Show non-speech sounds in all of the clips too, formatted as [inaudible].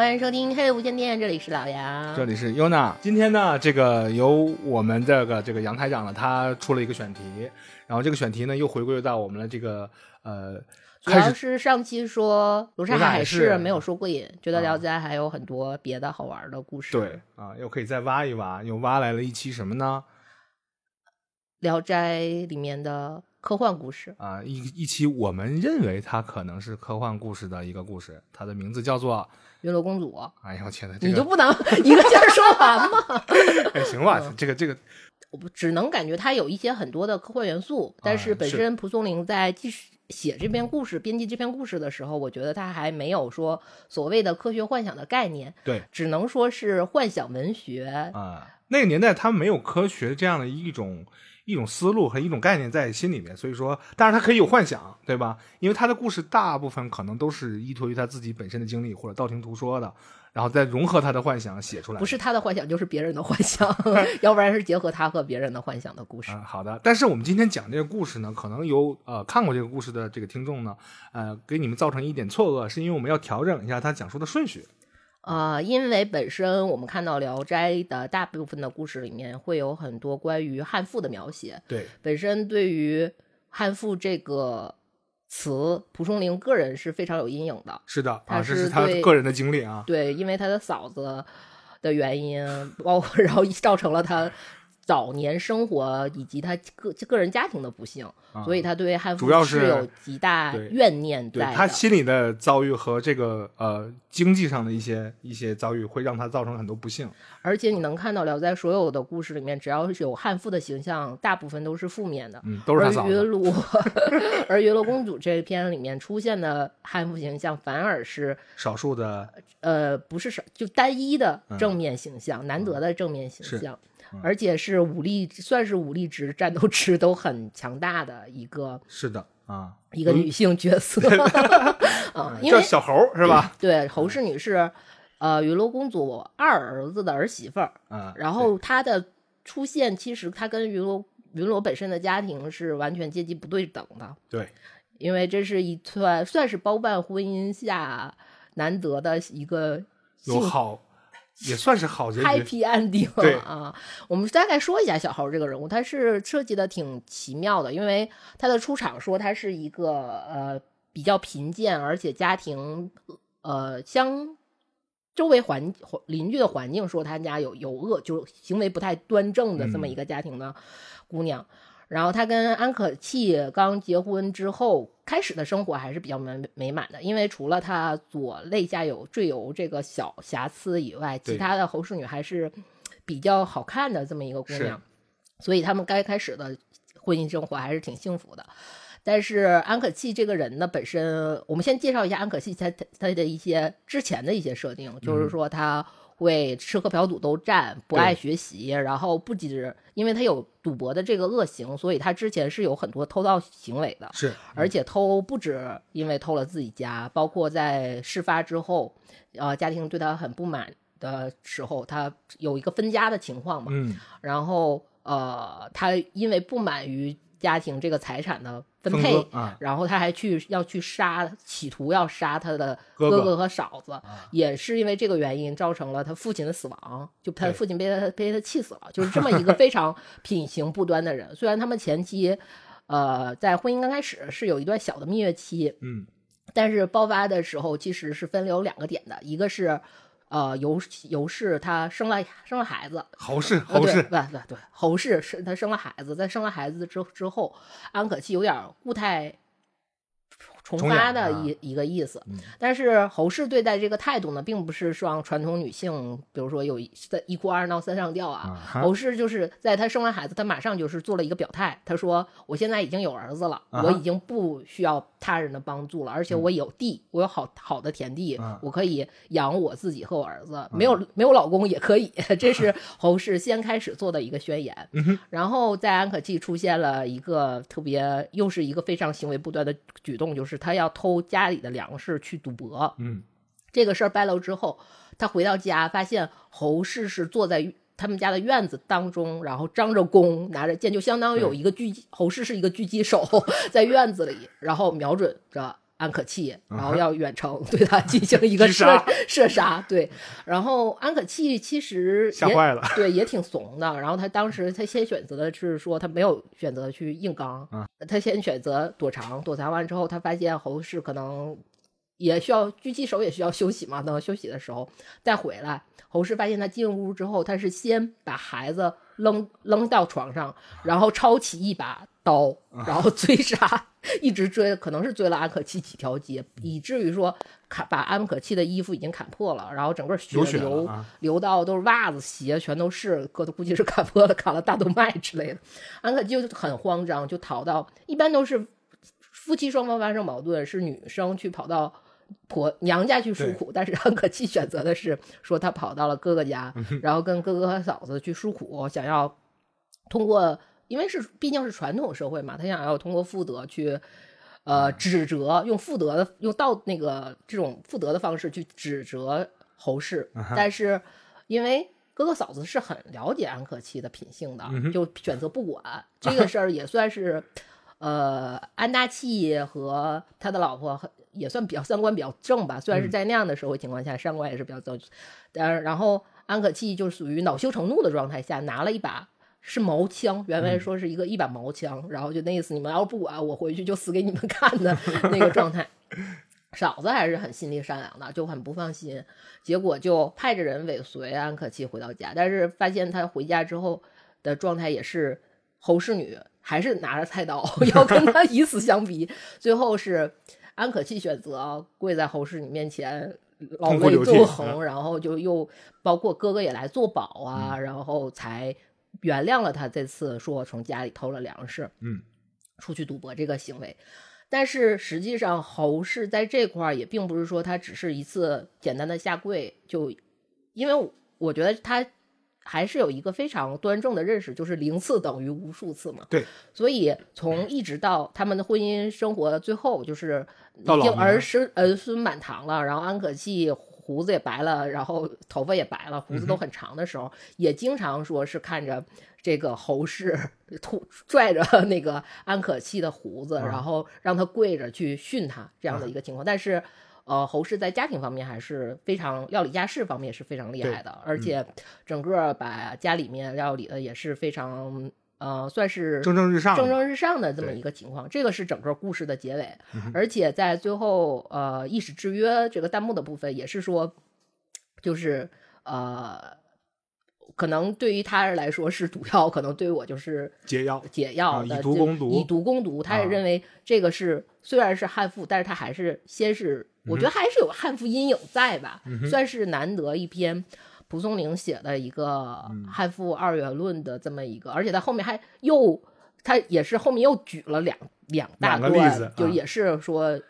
欢迎收听黑无线电，这里是老杨，这里是优娜。今天呢，这个由我们这个这个杨台长呢，他出了一个选题，然后这个选题呢又回归到我们的这个呃，主要是上期说罗刹海市没有说过瘾，觉得聊斋还有很多别的好玩的故事。对啊，又可以再挖一挖，又挖来了一期什么呢？聊斋里面的。科幻故事啊，一一期我们认为它可能是科幻故事的一个故事，它的名字叫做《云罗公主》。哎呦我天呐，你就不能一个劲儿说完吗？哎，行吧，这个这个，我只能感觉它有一些很多的科幻元素，但是本身蒲松龄在继续写这篇故事、编辑这篇故事的时候，我觉得他还没有说所谓的科学幻想的概念，对，只能说是幻想文学啊。那个年代他没有科学这样的一种。一种思路和一种概念在心里面，所以说，但是他可以有幻想，对吧？因为他的故事大部分可能都是依托于他自己本身的经历或者道听途说的，然后再融合他的幻想写出来。不是他的幻想，就是别人的幻想，[laughs] 要不然是结合他和别人的幻想的故事。好的，但是我们今天讲这个故事呢，可能有呃看过这个故事的这个听众呢，呃，给你们造成一点错愕，是因为我们要调整一下他讲述的顺序。呃，因为本身我们看到《聊斋》的大部分的故事里面会有很多关于汉赋的描写。对，本身对于汉赋这个词，蒲松龄个人是非常有阴影的。是的，啊，这是他个人的经历啊。对，因为他的嫂子的原因，包括然后造成了他。早年生活以及他个个人家庭的不幸，所以他对汉主要是有极大怨念在。他心里的遭遇和这个呃经济上的一些一些遭遇，会让他造成很多不幸。而且你能看到，聊斋所有的故事里面，只要是有汉妇的形象，大部分都是负面的。嗯，都是他云罗，[laughs] 而云罗公主这一篇里面出现的汉妇形象，反而是少数的，呃，不是少，就单一的正面形象，难得的正面形象。而且是武力，算是武力值、战斗值都很强大的一个，是的啊，一个女性角色 [laughs] [laughs] 啊，叫小猴是吧？对，侯氏女是呃云罗公主二儿子的儿媳妇儿啊。然后她的出现，其实她跟云罗云罗本身的家庭是完全阶级不对等的。对，因为这是一段算是包办婚姻下难得的一个有好。[laughs] 也算是好结局，Happy Ending 啊！我们大概说一下小猴这个人物，他是设计的挺奇妙的，因为他的出场说他是一个呃比较贫贱，而且家庭呃相周围环邻居的环境说他家有有恶，就行为不太端正的这么一个家庭的姑娘。然后他跟安可气刚结婚之后，开始的生活还是比较美美满的，因为除了他左肋下有赘疣这个小瑕疵以外，其他的侯氏女还是比较好看的这么一个姑娘，所以他们该开始的婚姻生活还是挺幸福的。但是安可气这个人呢，本身我们先介绍一下安可气他他的一些之前的一些设定，就是说他。会吃喝嫖赌都占，不爱学习，然后不止，因为他有赌博的这个恶行，所以他之前是有很多偷盗行为的。是，而且偷不止因为偷了自己家，包括在事发之后，呃，家庭对他很不满的时候，他有一个分家的情况嘛。嗯。然后，呃，他因为不满于。家庭这个财产的分配，然后他还去要去杀，企图要杀他的哥哥和嫂子，也是因为这个原因造成了他父亲的死亡，就他父亲被他被他气死了，就是这么一个非常品行不端的人。虽然他们前期，呃，在婚姻刚开始是有一段小的蜜月期，嗯，但是爆发的时候其实是分流两个点的，一个是。呃，尤尤氏她生了生了孩子，侯氏侯氏对对对，侯氏是她生了孩子，在生了孩子之之后，安可气有点固态。重发的一一个意思，但是侯氏对待这个态度呢，并不是像传统女性，比如说有三一哭二闹三上吊啊。侯氏就是在她生完孩子，她马上就是做了一个表态，她说：“我现在已经有儿子了，我已经不需要他人的帮助了，而且我有地，我有好好的田地，我可以养我自己和我儿子，没有没有老公也可以。[laughs] ”这是侯氏先开始做的一个宣言。然后在安可气出现了一个特别，又是一个非常行为不端的举动，就是。他要偷家里的粮食去赌博，嗯，这个事儿败露之后，他回到家发现侯氏是坐在他们家的院子当中，然后张着弓，拿着剑，就相当于有一个狙击，侯氏是一个狙击手 [laughs] 在院子里，然后瞄准着安可气，然后要远程对他进行一个射射杀。对，然后安可气其实也吓坏了对，也挺怂的。然后他当时他先选择的是说他没有选择去硬刚，啊他先选择躲藏，躲藏完之后，他发现侯氏可能也需要狙击手也需要休息嘛，等休息的时候再回来。侯氏发现他进屋之后，他是先把孩子扔扔到床上，然后抄起一把刀，啊 [laughs] 然后追杀，一直追，可能是追了安可气几条街，以至于说砍把安可气的衣服已经砍破了，然后整个血流啊流到都是袜子、鞋，全都是，哥估计是砍破了，砍了大动脉之类的。安可就很慌张，就逃到，一般都是夫妻双方发生矛盾，是女生去跑到婆娘家去诉苦，但是安可气选择的是说他跑到了哥哥家，然后跟哥哥和嫂子去诉苦，想要通过，因为是毕竟是传统社会嘛，他想要通过妇德去。呃，指责用妇德的用道那个这种妇德的方式去指责侯氏，但是因为哥哥嫂子是很了解安可气的品性的，就选择不管这个事儿，也算是呃安大器和他的老婆很也算比较三观比较正吧，虽然是在那样的社会情况下，三观也是比较正，但然后安可气就属于恼羞成怒的状态下，拿了一把。是毛枪，原来说是一个一把毛枪，然后就那意思，你们要是不管，我回去就死给你们看的那个状态。[laughs] 嫂子还是很心地善良的，就很不放心，结果就派着人尾随安可气回到家，但是发现他回家之后的状态也是侯氏女，还是拿着菜刀 [laughs] 要跟他以死相逼。最后是安可气选择跪在侯氏女面前，老泪纵横，然后就又包括哥哥也来做保啊，然后才原谅了他这次说从家里偷了粮食，嗯，出去赌博这个行为。但是实际上，侯氏在这块儿也并不是说他只是一次简单的下跪，就因为我觉得他还是有一个非常端正的认识，就是零次等于无数次嘛。对，所以从一直到他们的婚姻生活最后，就是已经儿孙儿孙满堂了，然后安可气胡子也白了，然后头发也白了，胡子都很长的时候，也经常说是看着这个侯氏吐拽着那个安可气的胡子，然后让他跪着去训他这样的一个情况。但是，呃，侯氏在家庭方面还是非常料理家事方面是非常厉害的，而且整个把家里面料理的也是非常呃，算是蒸蒸日上蒸蒸日上的这么一个情况，这个是整个故事的结尾，而且在最后呃意识制约这个弹幕的部分也是说，就是呃，可能对于他来说是毒药，可能对于我就是解药解药的，啊以毒攻毒以毒攻毒。他也啊认为这个是虽然是悍妇，但是他还是先是我觉得还是有悍妇阴影在吧，算是难得一篇。蒲松龄写的一个嗯。悍妇二元论的这么一个，而且他后面还又他也是后面又举了两两大段，就也是说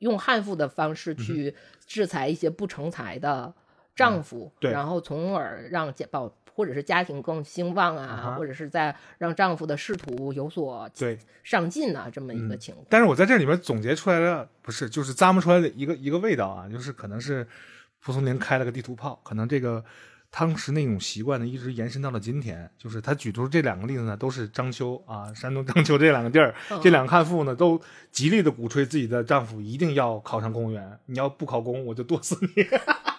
用悍妇的方式去制裁一些不成才的丈夫，对。然后从而让家保或者是家庭更兴旺啊，啊或者是在让丈夫的仕途有所对。上进啊，这么一个嗯情况。但是我在这里面总结出来的不是，就是咂摸出来的一个一个味道啊，就是可能是蒲松龄开了个地图炮，可能这个当时那种习惯呢，一直延伸到了今天。就是他举出这两个例子呢，都是章丘啊，山东章丘这两个地儿，嗯这两个悍妇呢，都极力的鼓吹自己的丈夫一定要考上公务员，你要不考公，我就剁死你。[laughs]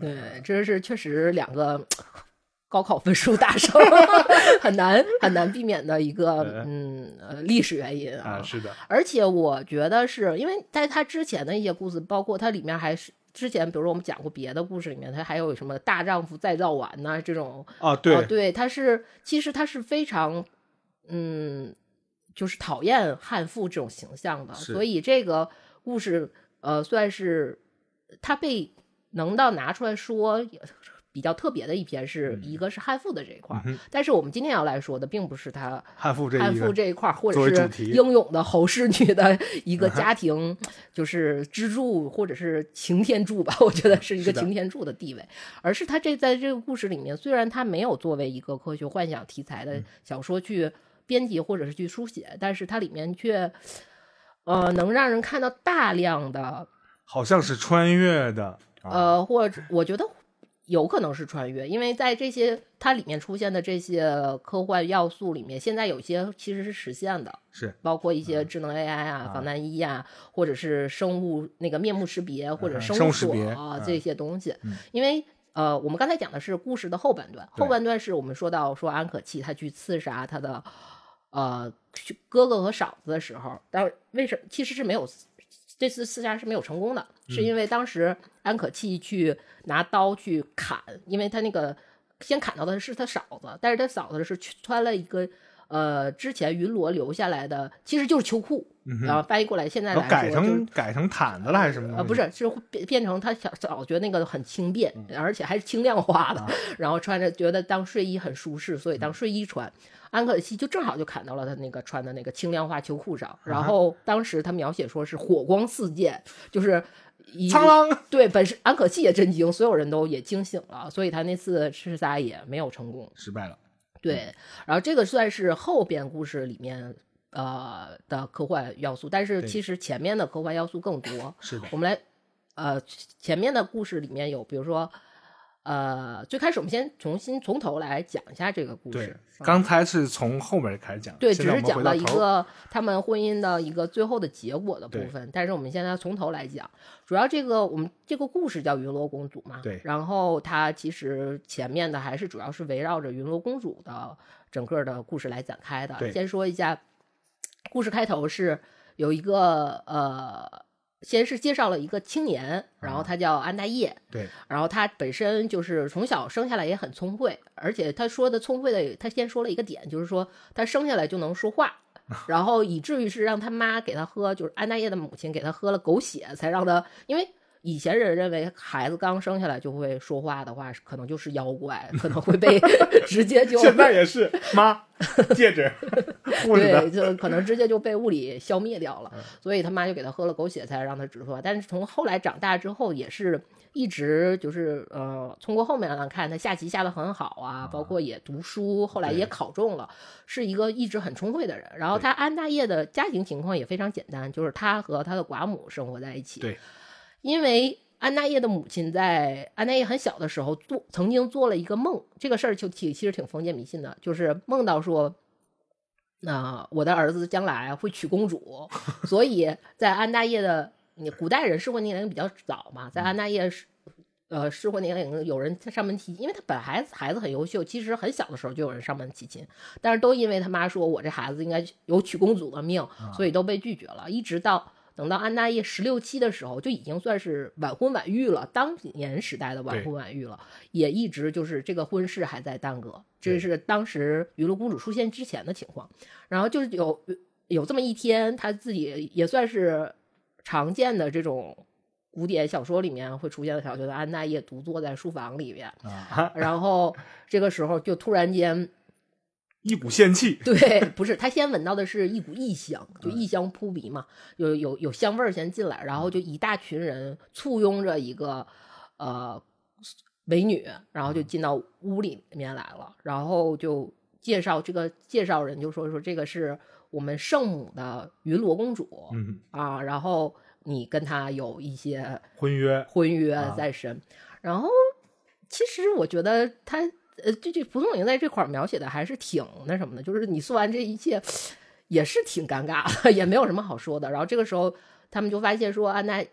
对，这是确实两个 [tsk] 高考分数大胜，[laughs] 很难很难避免的一个嗯呃历史原因啊，是的，而且我觉得是因为在他之前的一些故事，包括它里面还是之前，比如说我们讲过别的故事里面，它还有什么大丈夫再造完呐、这种啊，对，哦，对，他是其实他是非常嗯，就是讨厌悍妇这种形象的，所以这个故事呃算是他被能到拿出来说。比较特别的一篇是一个是汉赋的这一块但是我们今天要来说的并不是他汉赋这一个这一块儿，或者是英勇的侯氏女的 [laughs] 一个家庭，就是支柱或者是擎天柱吧，我觉得是一个擎天柱的地位，而是他这在这个故事里面，虽然他没有作为一个科学幻想题材嗯。的小说去编辑或者是去书写，但是它里面却呃能让人看到大量的好像是穿越的，啊、呃，或者我觉得有可能是穿越，因为在这些它里面出现的这些科幻要素里面，现在有些其实是实现的，是包括一些智能 AI 啊、啊防弹衣啊，或者是生物那个面目识别或者嗯生物锁啊这些东西嗯，因为。呃，我们刚才讲的是故事的后半段，后半段是我们说到说安可气他去刺杀他的呃哥哥和嫂子的时候，但为什么其实是没有这次刺杀是没有成功的，是因为当时安可气去拿刀去砍，因为他那个先砍到的是他嫂子，但是他嫂子是穿了一个呃之前云罗留下来的，其实就是秋裤，嗯然后翻译过来现在改成改成毯子了还是什么不是，是会变变成他小早觉得那个很轻便，嗯而且还是轻量化啊的，然后穿着觉得当睡衣很舒适，所以嗯当睡衣穿。安可西就正好就砍到了他那个穿的那个轻量化秋裤上，啊然后当时他描写说是火光四溅，就是一苍啷，对，本身安可西也震惊，所有人都也惊醒了，所以他那次吃撒也没有成功。失败了。对，然后这个算是后边故事里面呃的科幻要素，但是其实前面的科幻要素更多。是的，我们来，呃，前面的故事里面有，比如说，呃，最开始我们先重新从头来讲一下这个故事。，啊刚才是从后面开始讲，对，只是讲了一回到头儿个他们婚姻的一个最后的结果的部对分，但是我们现在从头来讲，主要这个我们这个故事叫云罗公主嘛，对然后它其实前面的还是主要是围绕着云罗公主的整个的故事来展开的。对先说一下，故事开头是有一个呃，先是介绍了一个青年，然后啊。他叫安大业，对。然后他本身就是从小生下来也很聪慧，而且他说的聪慧的，他先说了一个点，就是说他生下来就能说话，[laughs] 然后以至于是让他妈给他喝，就是安大业的母亲给他喝了狗血，才让他，因为以前人认为孩子刚生下来就会说话的话，可能就是妖怪，可能会被 [laughs] 直接就现在也是妈戒指 [laughs] 对，就可能直接就被物理消灭掉了嗯，所以他妈就给他喝了狗血，才让他直说话。但是从后来长大之后，也是一直就是呃，通过后面来看，他下棋下的很好啊，包括也读书，后来也考中了，是一个一直很聪慧的人。然后他安大业的家庭情况也非常简单，就是他和他的寡母生活在一起。对，因为。安大业的母亲在安大业很小的时候做曾经做了一个梦，这个事儿就挺其实挺封建迷信的，就是梦到说那、我的儿子将来会娶公主，所以在安大业的你古代人适婚年龄比较早嘛，在安大业是呃适婚年龄有人上门提，因为他本来孩子很优秀，其实很小的时候就有人上门提亲，但是都因为他妈说我这孩子应该有娶公主的命，所以都被拒绝了，一直到。等到安大业十六七的时候，就已经算是晚婚晚育了，当年时代的晚婚晚育了，也一直就是这个婚事还在耽搁，这是当时娱乐公主出现之前的情况。然后就是有有这么一天，她自己也算是常见的这种古典小说里面会出现的小，就是安大业独坐在书房里面，啊，然后这个时候就突然间，一股仙气，对，[laughs] 不是他先闻到的是一股异香，就嗯。异香扑鼻嘛，有有有香味儿先进来，然后就一大群人簇拥着一个呃美女，然后就进到屋里面来了，然后就介绍这个介绍人就说说这个是我们圣母的云罗公主，嗯，啊，然后你跟她有一些婚约婚约啊。在身，然后其实我觉得他呃，这这蒲松龄在这块儿描写的还是挺那什么的，就是你做完这一切也是挺尴尬，[laughs] 也没有什么好说的。然后这个时候他们就发现说安娜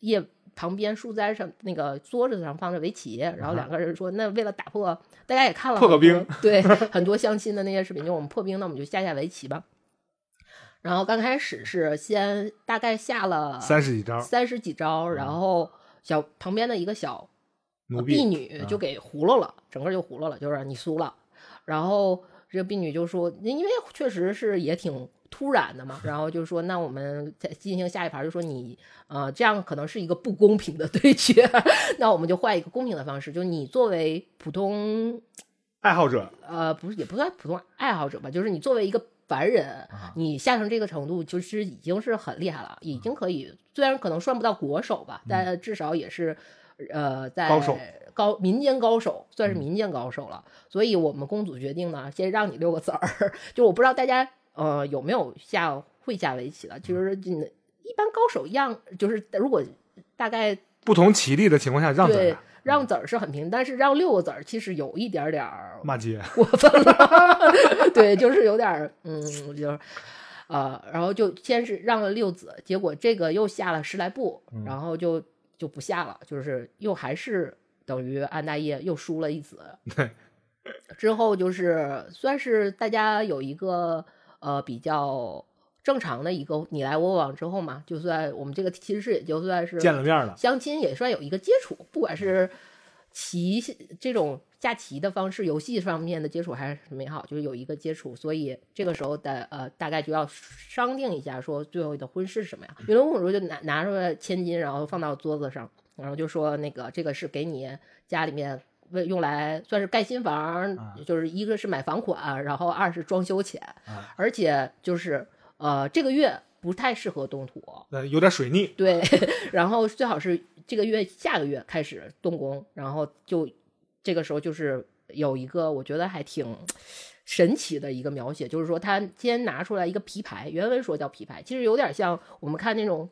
叶旁边树栽上那个桌子上放着围棋，然后两个人说那为了打破，大家也看了破个冰，对很多相亲的那些视频，就我们破冰，那我们就下下围棋吧。然后刚开始是先大概下了三十几招，三十几招，然后小旁边的一个小奴婢婢女就给糊弄了，整个就糊弄了，就是你输了。然后这个婢女就说，因为确实是也挺突然的嘛，然后就说那我们再进行下一盘，就说你呃这样可能是一个不公平的对决，[laughs] 那我们就换一个公平的方式，就你作为普通爱好者，呃，不是，也不算普通爱好者吧，就是你作为一个凡人，啊。你下成这个程度，就是已经是很厉害了，已经可以，虽然可能算不到国手吧，但至少也是，呃，在嗯高手高民间高手，算是嗯民间高手了。所以我们公主决定呢，先让你六个子儿。[laughs] 就我不知道大家呃有没有下会下围棋的，其实一般高手一样，就是如果大概不同棋力的情况下让对咱，让子儿是很平，但是让六个子儿其实有一点点儿骂街，过分了，[laughs] 对，就是有点儿，嗯，就是，呃，然后就先是让了六子，结果这个又下了十来步，然后就就不下了，就是又还是等于安大业又输了一子，对，[laughs] 之后就是算是大家有一个呃比较正常的一个你来我往之后嘛，就算我们这个其实也就算是见了面了，相亲也算有一个接触，不管是棋这种下棋的方式，游戏方面的接触还是什么也好，就是有一个接触，所以这个时候的呃大概就要商定一下，说最后的婚事是什么呀？云龙公主就拿拿出来千金，然后放到桌子上，然后就说那个这个是给你家里面。为用来算是盖新房，就是一个是买房款，然后二是装修钱，啊而且就是呃这个月不太适合动土，呃，有点水逆，对，[laughs] 然后最好是这个月下个月开始动工，然后就这个时候就是有一个我觉得还挺神奇的一个描写，就是说他先拿出来一个皮牌，原文说叫皮牌，其实有点像我们看那种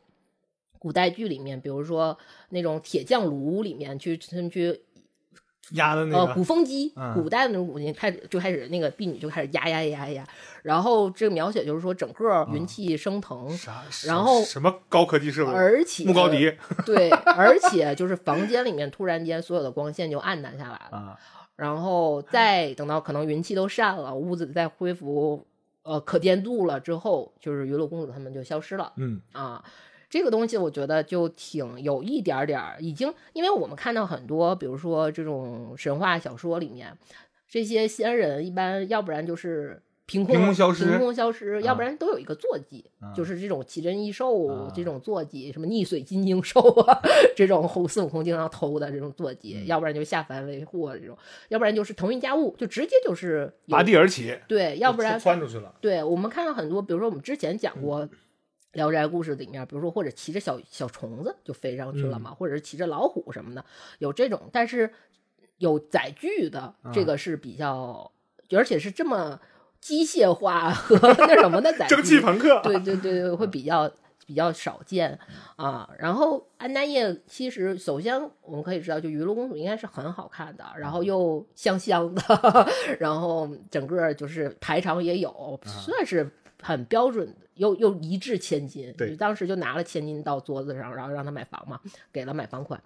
古代剧里面，比如说那种铁匠炉里面去去，压的那个鼓风机，嗯。古代的那种古琴开始就开始那个婢女就开始压压压压，然后这个描写就是说整个云气升腾，啥，然后什么高科技设备，而且木高迪 [laughs] 对，而且就是房间里面突然间所有的光线就暗淡下来了，啊，然后再等到可能云气都散了，屋子再恢复呃可见度了之后，就是云乐公主他们就消失了嗯，啊。这个东西我觉得就挺有一点点儿，已经因为我们看到很多，比如说这种神话小说里面，这些仙人一般要不然就是凭空凭空消失凭空消失，要不啊然都有一个坐骑，啊就。是这种奇珍异兽、啊这。种坐骑，什么逆水金睛兽啊，[laughs] 这种后孙悟空经常偷的这种坐骑，嗯。要不然就下凡为祸这种，要不然就是腾云驾雾，就直接就是拔地而起，对，要不然窜出去了，对我们看到很多，比如说我们之前讲过《聊斋故事》里面，比如说或者骑着小小虫子就飞上去了嘛，或者是骑着老虎什么的，有这种，但是有载具的这个是比较，而且是这么机械化和那什么的载具，蒸汽朋克，对对对对，会比较比较少见啊。然后安大业其实首先我们可以知道，就《鱼露公主》应该是很好看的，然后又香香的，[laughs] 然后整个就是排场也有，算是很标准，又又一掷千金。对当时就拿了千金到桌子上，然后让他买房嘛，给了买房款。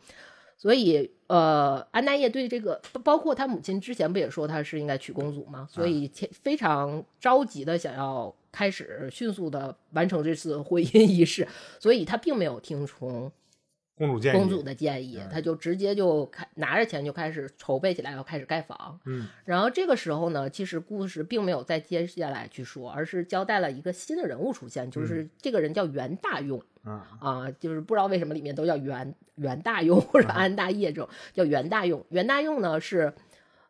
所以，呃，安大业对这个，包包括他母亲之前不也说他是应该娶公主吗？所以且非常着急的想要开始迅速的完成这次婚姻仪式，所以他并没有听从公主建议，公主的建议，他就直接就开拿着钱就开始筹备起来，要开始盖房。嗯，然后这个时候呢，其实故事并没有再接下来去说，而是交代了一个新的人物出现，就是这个人叫袁大用。啊，啊，就是不知道为什么里面都叫袁袁大用或者安大业这种叫袁大用。袁大用呢是，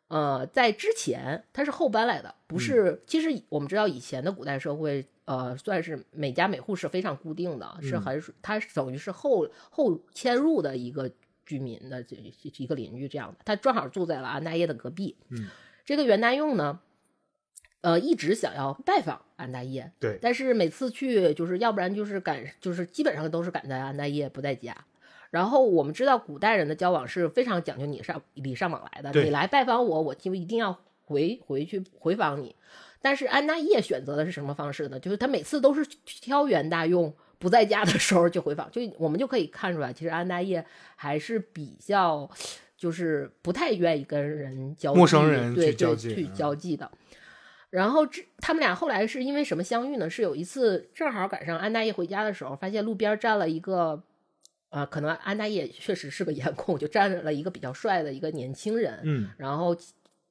呃，在之前他是后搬来的，不是。其实我们知道以前的古代社会，呃，算是每家每户是非常固定的，是很他等于是后后迁入的一个居民的这一个邻居这样的。他正好住在了安大业的隔壁。嗯，这个袁大用呢。呃，一直想要拜访安大业，对，但是每次去，就是要不然就是赶，就是基本上都是赶在安大业不在家。然后我们知道古代人的交往是非常讲究礼尚礼尚往来的，你来拜访我，我就一定要回回去回访你。但是安大业选择的是什么方式呢？就是他每次都是挑元大用不在家的时候就回访，就我们就可以看出来，其实安大业还是比较就是不太愿意跟人交际，陌生人对去交对去交际的。然后这他们俩后来是因为什么相遇呢？是有一次正好赶上安大业回家的时候，发现路边站了一个，呃，可能安大业确实是个颜控，就站了一个比较帅的一个年轻人，嗯，然后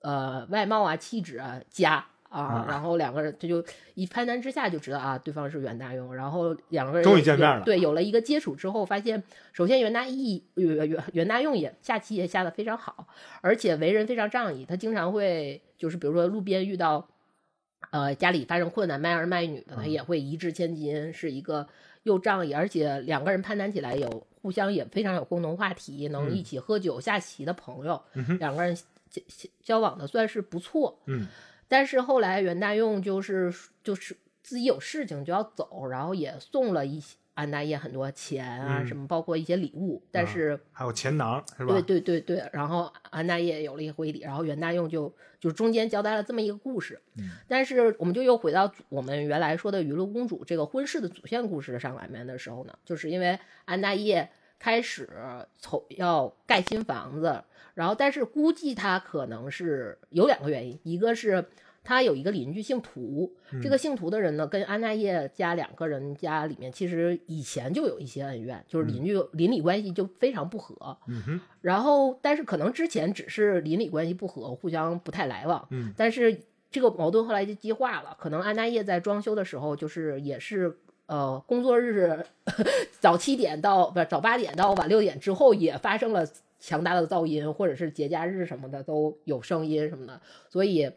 呃外貌啊气质啊佳啊，啊然后两个人他就一攀谈之下就知道啊对方是袁大用，然后两个人终于见面了对，有了一个接触之后，发现首先袁大义袁袁袁大用也下棋也下的非常好，而且为人非常仗义，他经常会就是比如说路边遇到。呃，家里发生困难，卖儿卖女的，他也会一掷千金，是一个又仗义，而且两个人攀谈起来有互相也非常有共同话题，能一起喝酒下棋的朋友，两个人交往的算是不错。嗯，但是后来袁大用就是就是自己有事情就要走，然后也送了一安大业很多钱啊，嗯什么包括一些礼物，但啊是还有钱囊是吧？对对对对，然后安大业有了一个回礼，然后袁大用就就中间交代了这么一个故事。嗯但是我们就又回到我们原来说的娱乐公主这个婚事的主线故事上来面的时候呢，就是因为安大业开始从要盖新房子，然后但是估计他可能是有两个原因，一个是。他有一个邻居姓涂，这个姓涂的人呢，跟安大业家两个人家里面其实以前就有一些恩怨，就是邻居邻里关系就非常不和。嗯哼，然后，但是可能之前只是邻里关系不和，互相不太来往。嗯，但是这个矛盾后来就激化了。可能安大业在装修的时候，就是也是呃工作日 [laughs] 早七点到不是早八点到晚六点之后，也发生了强大的噪音，或者是节假日什么的都有声音什么的，所以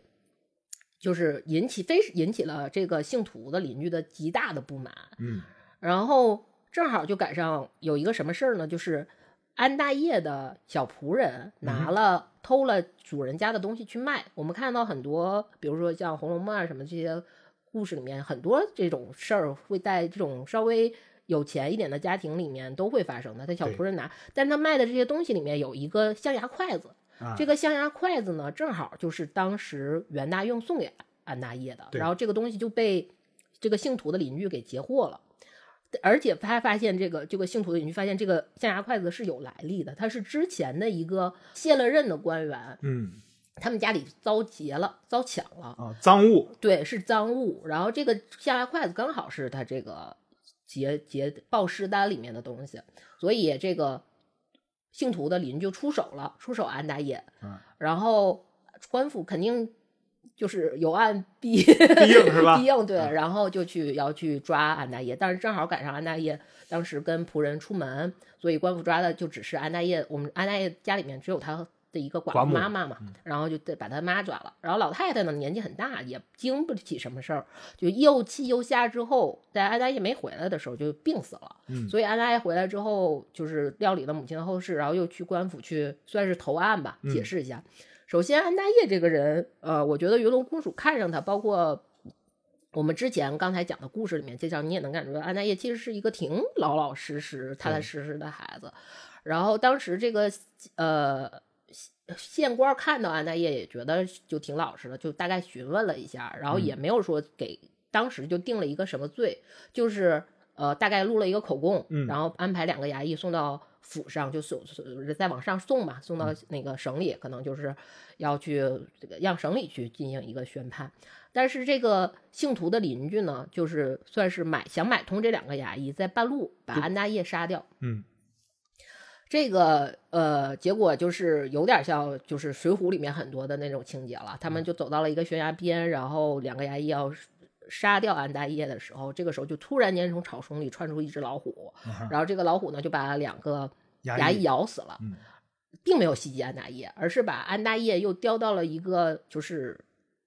就是引起非引起了这个姓涂的邻居的极大的不满。嗯然后正好就赶上有一个什么事儿呢？就是安大业的小仆人拿了、偷了主人家的东西去卖。我们看到很多，比如说像《红楼梦》啊什么这些故事里面，很多这种事儿会在这种稍微有钱一点的家庭里面都会发生的。他小仆人拿，但是他卖的这些东西里面有一个象牙筷子，啊，这个象牙筷子呢，正好就是当时袁大用送给安大业的，然后这个东西就被这个姓涂的邻居给截获了。而且他发现这个这个姓涂的邻居发现这个象牙筷子是有来历的，他是之前的一个卸了任的官员，嗯他们家里遭劫了，遭抢了，啊，赃物，对，是赃物。然后这个象牙筷子刚好是他这个劫劫报失单里面的东西，所以这个姓涂的邻居出手了，出手安大业。嗯，然后官府肯定就是有案必必应是吧 [laughs] 必应对，嗯然后就去要去抓安大业，但是正好赶上安大业当时跟仆人出门，所以官府抓的就只是安大业。我们安大业家里面只有他的一个寡妇妈妈嘛，然后就得把他妈抓了。然后老太太呢年纪很大，也经不起什么事儿，就又气又吓之后，在安大业没回来的时候就病死了。嗯所以安大业回来之后，就是料理了母亲的后事，然后又去官府去算是投案吧，解释一下。首先，安大业这个人，呃，我觉得云龙公主看上他，包括我们之前刚才讲的故事里面介绍，你也能感觉到安大业其实是一个挺老老实实、踏踏实实的孩子。然后当时这个呃县官看到安大业也觉得就挺老实的，就大概询问了一下，然后也没有说给当时就定了一个什么罪，就是呃大概录了一个口供，嗯然后安排两个衙役送到府上，就送再往上送嘛，送到那个省里，可能就是要去这个让省里去进行一个宣判。但是这个姓涂的邻居呢，就是算是买想买通这两个衙役，在半路把安大业杀掉。嗯这个呃，结果就是有点像就是《水浒》里面很多的那种情节了。他们就走到了一个悬崖边，然后两个衙役要杀掉安大业的时候，这个时候就突然间从草丛里窜出一只老虎，然后这个老虎呢就把两个衙衙役役咬死了，嗯。并没有袭击安大业，而是把安大业又叼到了一个就是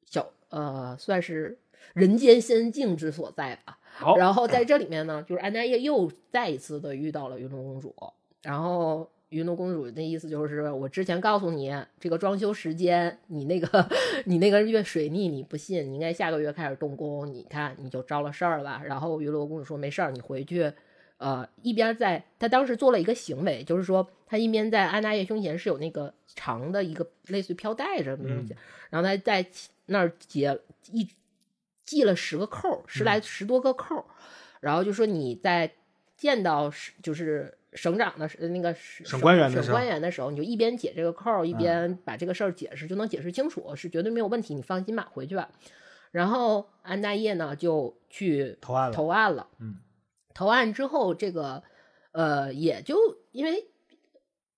小呃，算是人间仙境之所在吧。然后在。这里面呢，就是安大业又再一次的遇到了云龙公主，然后云龙公主那意思就是，我之前告诉你这个装修时间，你那个你那个月水逆你不信，你应该下个月开始动工，你看你就招了事儿了吧。然后云龙公主说没事儿，你回去。呃，一边在她当时做了一个行为，就是说她一边在安大业胸前是有那个长的一个类似于飘带什么东西，然后她在那儿结一系了十个扣，十来十多个扣儿，然后就说你在见到是就是省长的时那个省省官员的省官员的时候，你就一边解这个扣儿，一边把这个事儿解释，就能解释清楚，是绝对没有问题，你放心吧，回去吧。然后安大业呢就去投案了，投案了。嗯，投案之后，这个呃也就因为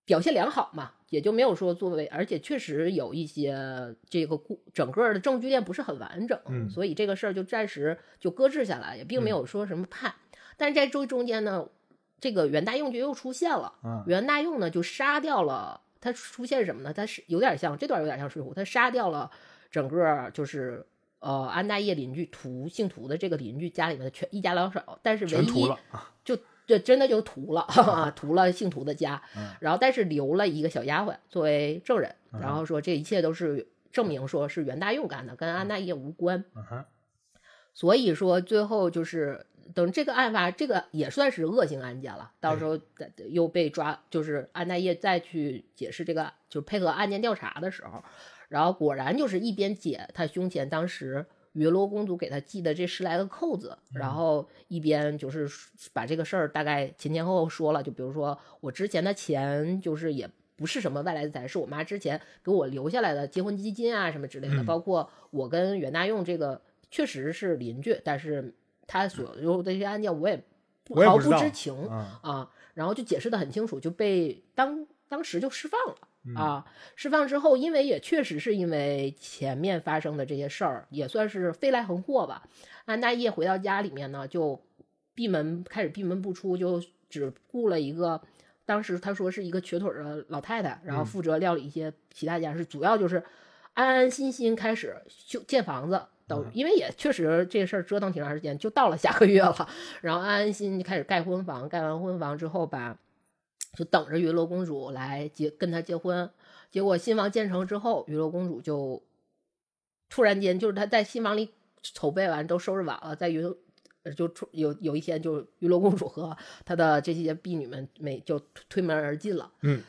表现良好嘛，也就没有说作为，而且确实有一些这个故整个的证据链不是很完整，嗯所以这个事儿就暂时就搁置下来，也并没有说什么判。但是在这中间呢，这个袁大用就又出现了，嗯。袁大用呢就杀掉了，他出现什么呢？他是有点像这段有点像水浒，他杀掉了整个就是呃安大业邻居屠姓屠的这个邻居家里面的全一家老少，但是唯一就这真的就屠了，[laughs] 屠了姓屠的家，嗯。[laughs] 然后但是留了一个小丫鬟作为证人，嗯。然后说这一切都是证明说是袁大用干的，跟安大业无关。所以说最后就是等这个案发，这个也算是恶性案件了。到时候又被抓，就是安大业再去解释这个，就是配合案件调查的时候，然后果然就是一边解他胸前当时云罗公主给他系的这十来个扣子，然后一边就是把这个事儿大概前前后后说了。就比如说我之前的钱就是也不是什么外来的财，是我妈之前给我留下来的结婚基金啊什么之类的，包括我跟袁大用这个确实是邻居，但是。他所有的这些案件，我也毫不知情啊，然后就解释的很清楚，就被当当时就释放了啊。释放之后，因为也确实是因为前面发生的这些事儿，也算是飞来横祸吧。安大业回到家里面呢，就闭门开始闭门不出，就只雇了一个，当时他说是一个瘸腿的老太太，然后负责料理一些其他家事，主要就是安安心心开始修建房子。等，因为也确实这事儿折腾挺长时间，就到了下个月了，[laughs] 然后安安心心开始盖婚房，盖完婚房之后吧，就等着云罗公主来结跟他结婚。结果新房建成之后，娱乐公主就突然间就是她在新房里筹备完都收拾完了，在云就出有有一天就娱乐公主和她的这些婢女们没就推门而进了。嗯，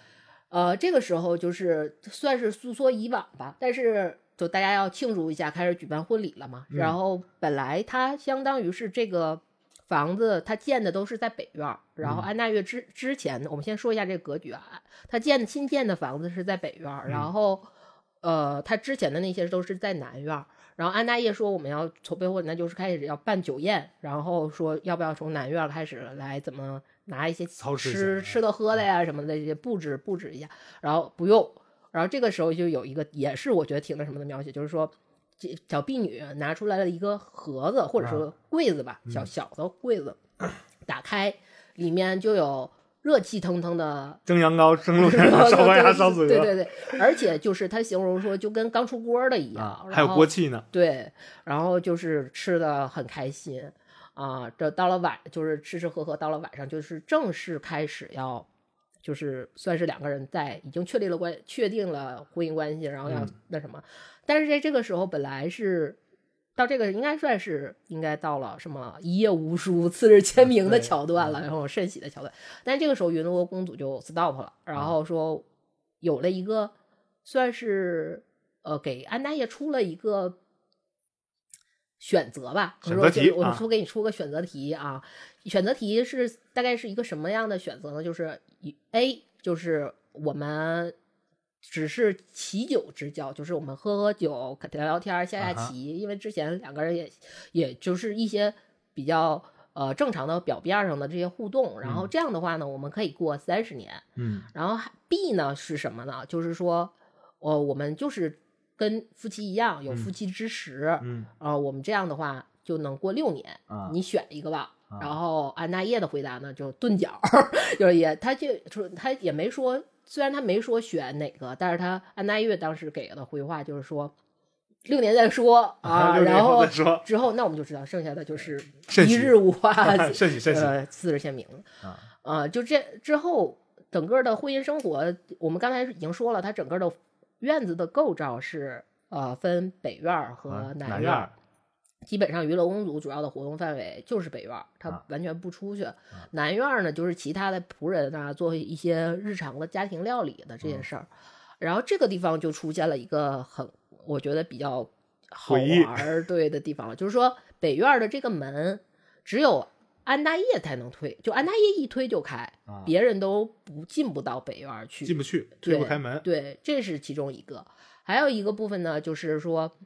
呃，这个时候就是算是诉说以往吧，但是。就大家要庆祝一下，开始举办婚礼了嘛。然后本来他相当于是这个房子，他建的都是在北院。然后安大月之之前，我们先说一下这个格局啊。他建的新建的房子是在北院，然后呃，他之前的那些都是在南院。然后安大业说我们要筹备婚，那就是开始要办酒宴，然后说要不要从南院开始来怎么拿一些吃吃的喝的呀什么的这些布置布置一下。然后不用。然后这个时候就有一个，也是我觉得挺那什么的描写，就是说，这小婢女拿出来了一个盒子或者说柜子吧，小小的柜子，打开里面就有热气腾腾的蒸羊羔、蒸鹿 [laughs] 肉、烧白鸭、烧子鹅，对对对，而且就是他形容说就跟刚出锅的一样，还有锅气呢。对，然后就是吃的很开心啊，这到了晚就是吃吃喝喝，到了晚上就是正式开始要。就是算是两个人在已经确立了关，确定了婚姻关系，然后要那什么，但是在这个时候本来是到这个应该算是应该到了什么一夜无书，次日签名的桥段了，然后甚喜的桥段，但这个时候云罗公主就 stop 了，然后说有了一个算是呃给安大爷出了一个选择吧，选择题，我出给你出个选择题啊，选择题是大概是一个什么样的选择呢？就是。A 就是我们只是棋酒之交，就是我们喝喝酒、聊聊天、下下棋。因为之前两个人也也就是一些比较呃正常的表面上的这些互动。然后这样的话呢，我们可以过三十年。嗯。然后 B 呢是什么呢？就是说，呃，我们就是跟夫妻一样有夫妻之实。嗯。呃，我们这样的话就能过六年。啊。你选一个吧。然后安大业的回答呢，就钝角，[laughs] 就是也，他就说他也没说，虽然他没说选哪个，但是他安大业当时给的回话就是说六年再说 [laughs] 啊，然后之后那我们就知道剩下的就是 [laughs] 一日无话，甚喜甚喜，四日签名啊啊，就这之后整个的婚姻生活，我们刚才已经说了，他整个的院子的构造是呃分北院和南院。基本上娱乐公主主要的活动范围就是北院，她完全不出去。南院呢，就是其他的仆人啊，做一些日常的家庭料理的这些事儿。然后这个地方就出现了一个很，我觉得比较好玩对的地方了，就是说北院的这个门只有安大业才能推，就安大业一推就开，别人都不进不到北院去，进不去，推不开门。对，这是其中一个。还有一个部分呢，就是说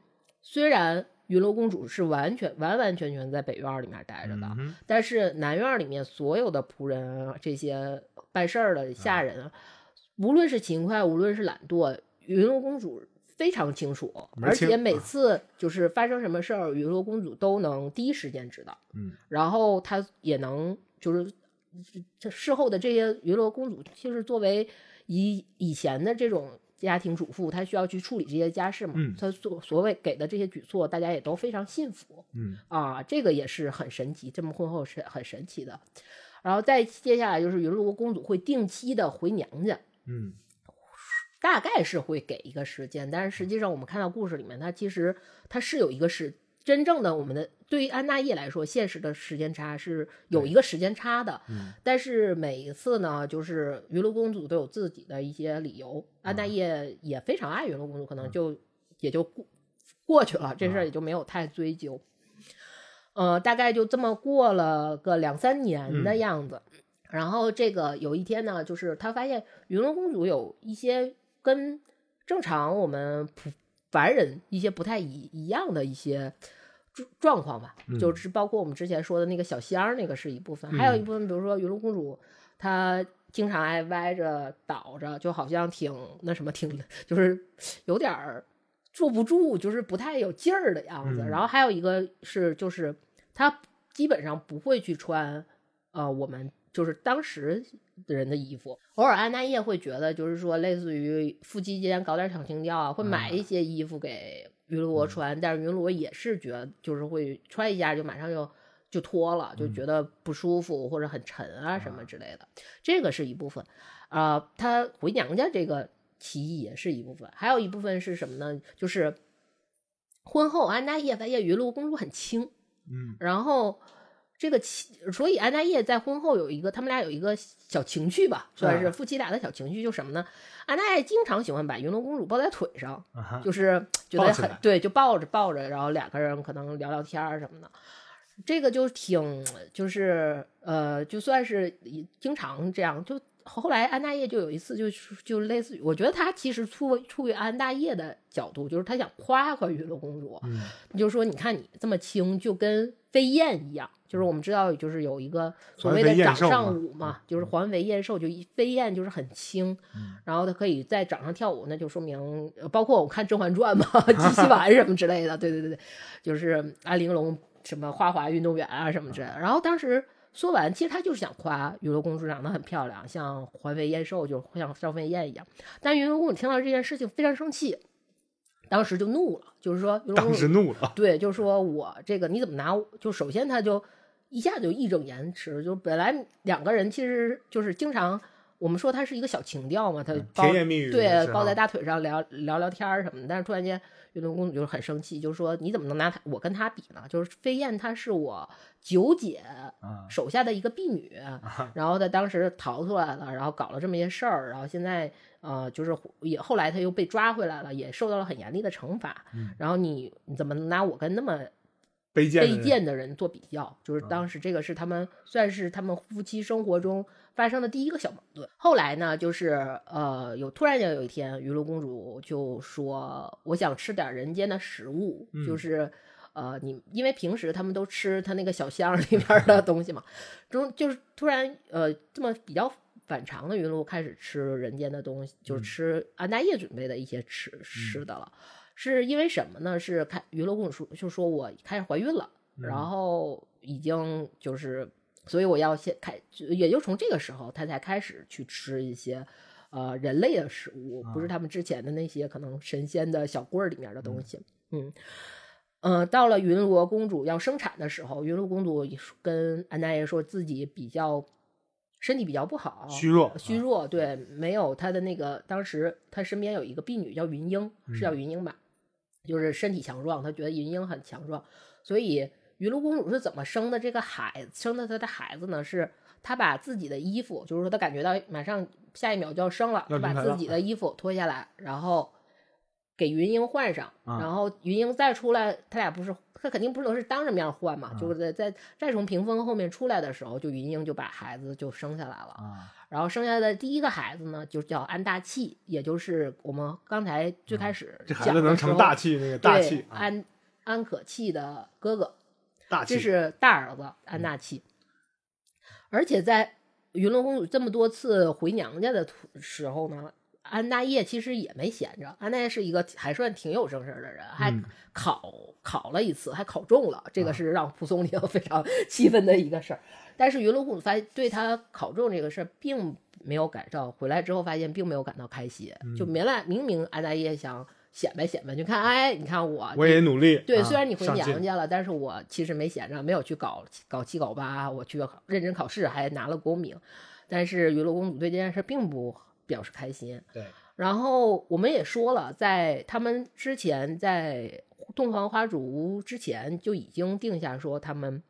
虽然。云罗公主是完全完完全全在北院里面待着的，但是南院里面所有的仆人这些办事儿的下人，无论是勤快，无论是懒惰，云罗公主非常清楚，而且每次就是发生什么事儿，云罗公主都能第一时间知道。嗯，然后她也能就是这事后的这些云罗公主，其实作为以以前的这种。家庭主妇，她需要去处理这些家事嘛？嗯，她所所谓给的这些举措，大家也都非常信服。嗯啊，这个也是很神奇，这么婚后是很神奇的。然后再接下来就是云罗公主会定期的回娘家。嗯，大概是会给一个时间，但是实际上我们看到故事里面，她其实她是有一个时真正的我们的对于安大业来说，现实的时间差是有一个时间差的。嗯但是每一次呢，就是云罗公主都有自己的一些理由，安大业也非常爱云罗公主，可能就也就过过去了，这事儿也就没有太追究。呃，大概就这么过了个两三年的样子。然后这个有一天呢，就是他发现云龙公主有一些跟正常我们普凡人一些不太一一样的一些状状况吧，就是包括我们之前说的那个小仙儿，那个是一部分，还有一部分，比如说云龙公主，她经常爱歪着倒着，就好像挺那什么，挺就是有点儿坐不住，就是不太有劲儿的样子。嗯。然后还有一个是，就是她基本上不会去穿，呃，我们就是当时的人的衣服。偶尔安大业会觉得，就是说类似于夫妻间搞点小情调啊，会买一些衣服给云罗穿，但是云罗也是觉得就是会穿一下就马上就就脱了，就觉得不舒服或者很沉啊什么之类的，这个是一部分。啊、她回娘家这个提议也是一部分，还有一部分是什么呢？就是婚后安大业发现云露公主很轻，嗯。然后这个情，所以安大业在婚后有一个，他们俩有一个小情趣吧，算是啊夫妻俩的小情趣，就什么呢？安大业经常喜欢把云龙公主抱在腿上，啊，就是觉得很对，就抱着抱着，然后两个人可能聊聊天儿什么的。这个就挺就是呃，就算是经常这样，就后来安大业就有一次就就类似于，我觉得他其实出出于安大业的角度，就是他想夸夸云龙公主，嗯就是说你看你这么轻，就跟飞燕一样。就是我们知道，就是有一个所谓的掌上舞嘛，就是环肥燕瘦，就一飞燕就是很轻，然后它可以在掌上跳舞，那就说明，呃包括我看《甄嬛传》嘛，鸡西丸什么之类的，对对对对，就是安陵容什么花滑运动员啊什么之类的。然后当时说完，其实他就是想夸云罗公主长得很漂亮，像环肥燕瘦，就像赵飞燕一样。但云罗公主听到这件事情非常生气，当时就怒了，就是说当时怒了，对，就是说我这个你怎么拿？就首先他就一下就义正言辞，就本来两个人其实就是经常我们说他是一个小情调嘛，他甜言蜜语对抱在大腿上聊聊聊天儿什么的，但是突然间云龙公主就是很生气，就说你怎么能拿他我跟他比呢？就是飞燕她是我九姐啊手下的一个婢女，然后她当时逃出来了，然后搞了这么些事儿，然后现在呃就是也后来他又被抓回来了，也受到了很严厉的惩罚。然后你你怎么能拿我跟那么卑贱卑贱的人做比较，就是当时这个是他们算是他们夫妻生活中发生的第一个小矛盾。后来呢，就是呃，有突然间有一天，鱼露公主就说：“我想吃点人间的食物，嗯就是呃，你因为平时他们都吃他那个小箱里边的东西嘛，中就是突然呃这么比较。”反常的云露开始吃人间的东西，就是吃安大业准备的一些吃吃的了。是因为什么呢？是开云罗公主说，就说我开始怀孕了，然后已经就是，所以我要先开，也就从这个时候，她才开始去吃一些呃人类的食物，不是他们之前的那些可能神仙的小棍儿里面的东西。嗯，呃，到了云罗公主要生产的时候，云罗公主跟安大爷说自己比较身体比较不好，虚弱虚弱，对，没有他的那个当时他身边有一个婢女叫云英，是叫云英吧？就是身体强壮，他觉得云英很强壮，所以云罗公主是怎么生的这个孩子，生的她的孩子呢？是她把自己的衣服，就是说她感觉到马上下一秒就要生了，她把自己的衣服脱下来，然后给云英换上，啊然后云英再出来，他俩不是，他肯定不能是当着面换嘛，啊就是在在再从屏风后面出来的时候，就云英就把孩子就生下来了。啊，然后生下来的第一个孩子呢，就叫安大器，也就是我们刚才最开始嗯这孩子能成大器那个大对器啊，安安可气的哥哥，大器这是大儿子安大器。而且在云龙公主这么多次回娘家的途时候呢，安大业其实也没闲着。安大业是一个还算挺有正事儿的人，还嗯考、考了一次，还考中了，这啊个是让蒲松龄 [laughs] 非常气愤的一个事儿。但是云龙公主发现对他考中这个事儿并没有感到，回来之后发现并没有感到开心，嗯就明来明明安大业想显摆显摆，就看，哎，你看我我也努力。对，啊虽然你回娘家了，但是我其实没闲着，没有去搞搞七搞八，我去认真考试，还拿了功名。但是云罗公主对这件事并不表示开心。对，然后我们也说了，在他们之前在洞房花烛屋之前就已经定下说他们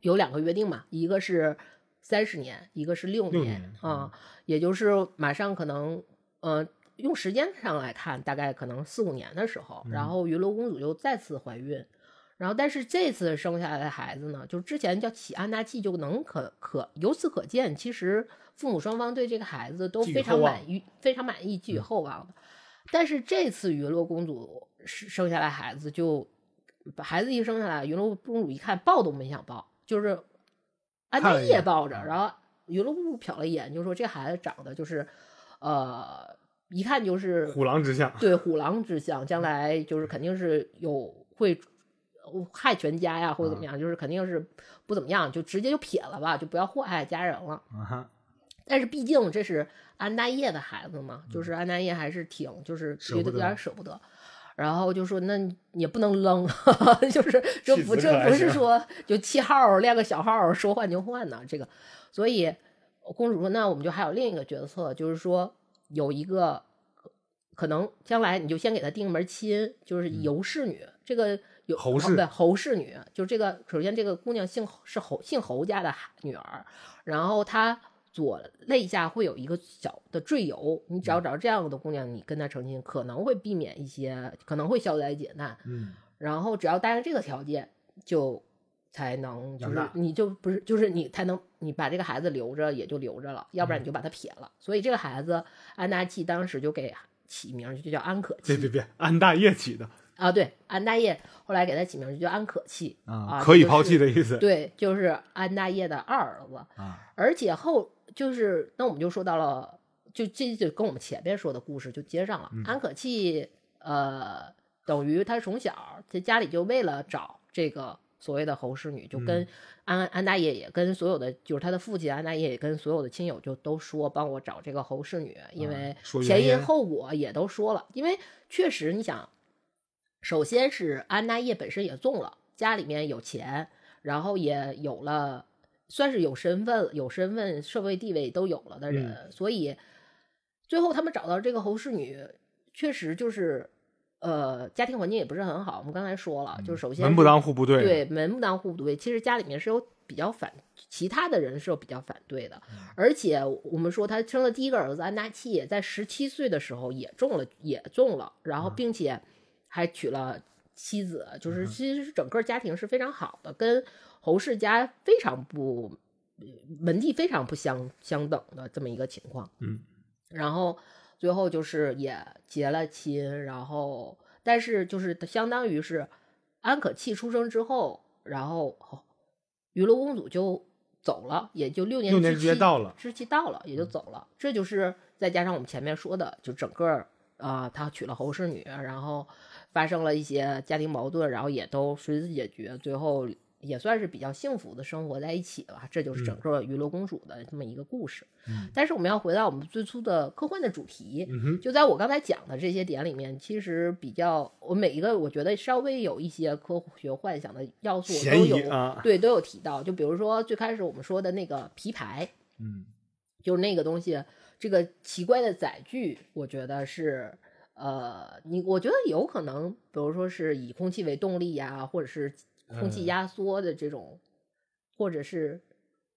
有两个约定嘛，一个是三十年，一个是六年啊，也就是马上可能呃用时间上来看，大概可能四五年的时候，然后云罗公主就再次怀孕。然后，但是这次生下来的孩子呢，就是之前叫起安纳契，就能可可由此可见，其实父母双方对这个孩子都非常满意，非常满意，寄予厚望的。但是这次云洛公主生生下来孩子就，把孩子一生下来，云洛公主一看抱都没想抱，就是安大看了一眼叶抱着，然后云洛公主瞟了一眼，就说这孩子长得就是，呃，一看就是虎狼之相，对虎狼之相，将来就是肯定是有会呃害全家呀，或者怎么样，就是肯定是不怎么样，就直接就撇了吧，就不要祸害家人了。啊，但是毕竟这是安大业的孩子嘛，就是安大业还是挺就是觉得有点舍不得。然后就说那也不能扔，[laughs] 就是这不这不是说就七号练个小号说换就换呢，这个，所以公主说那我们就还有另一个决策，就是说有一个可能将来你就先给她定门亲，就是尤氏女，这个有嗯侯氏对侯氏女，就是这个首先这个姑娘姓是侯姓侯家的孩女儿，然后她左肋下会有一个小的赘疣，你只要嗯。找这样的姑娘，你跟她成亲可能会避免一些，可能会消灾解难。嗯，然后只要答应这个条件，就才能就是你就不是就是你才能你把这个孩子留着也就留着了，要不然嗯你就把他撇了。所以这个孩子安大器当时就给起名就叫安可契别别别，安大业起的啊，对，安大业后来给他起名就叫安可契啊，可以抛弃的意思，对，就是安大业的二儿子。啊，而且后就是，那我们就说到了，就这就跟我们前面说的故事就接上了。嗯安可气，呃，等于他从小在家里就为了找这个所谓的侯氏女，就嗯跟安、安大业也跟所有的，就是他的父亲安大业也跟所有的亲友就都说帮我找这个侯氏女，因为前因后果也都说了。因为确实你想，首先是安大业本身也中了，家里面有钱，然后也有了。算是有身份、有身份、社会地位都有了的人，所以最后他们找到这个侯氏女，确实就是呃，家庭环境也不是很好。我们刚才说了，就是首先门不当户不对，对门不当户不对，其实家里面是有比较反，其他的人是有比较反对的。而且我们说他生的第一个儿子安达契，在十七岁的时候也中了，也中了，然后并且还娶了妻子，就是其实整个家庭是非常好的，跟侯氏家非常不门第非常不相相等的这么一个情况。嗯，然后最后就是也结了亲，然后但是就是相当于是安可气出生之后，然后娱乐公主就走了，也就六年六年之期到了，之期到了，也就走了。这就是再加上我们前面说的，就整个啊、他娶了侯氏女，然后发生了一些家庭矛盾，然后也都随之解决，最后也算是比较幸福的生活在一起了。这就是整个娱乐公主的这么一个故事。嗯但是我们要回到我们最初的科幻的主题，就在我刚才讲的这些点里面，其实比较我每一个我觉得稍微有一些科学幻想的要素都有，啊，对都有提到。就比如说最开始我们说的那个皮牌，嗯就是那个东西，这个奇怪的载具，我觉得是，呃，你我觉得有可能，比如说是以空气为动力呀，或者是空气嗯。压缩的这种，或者是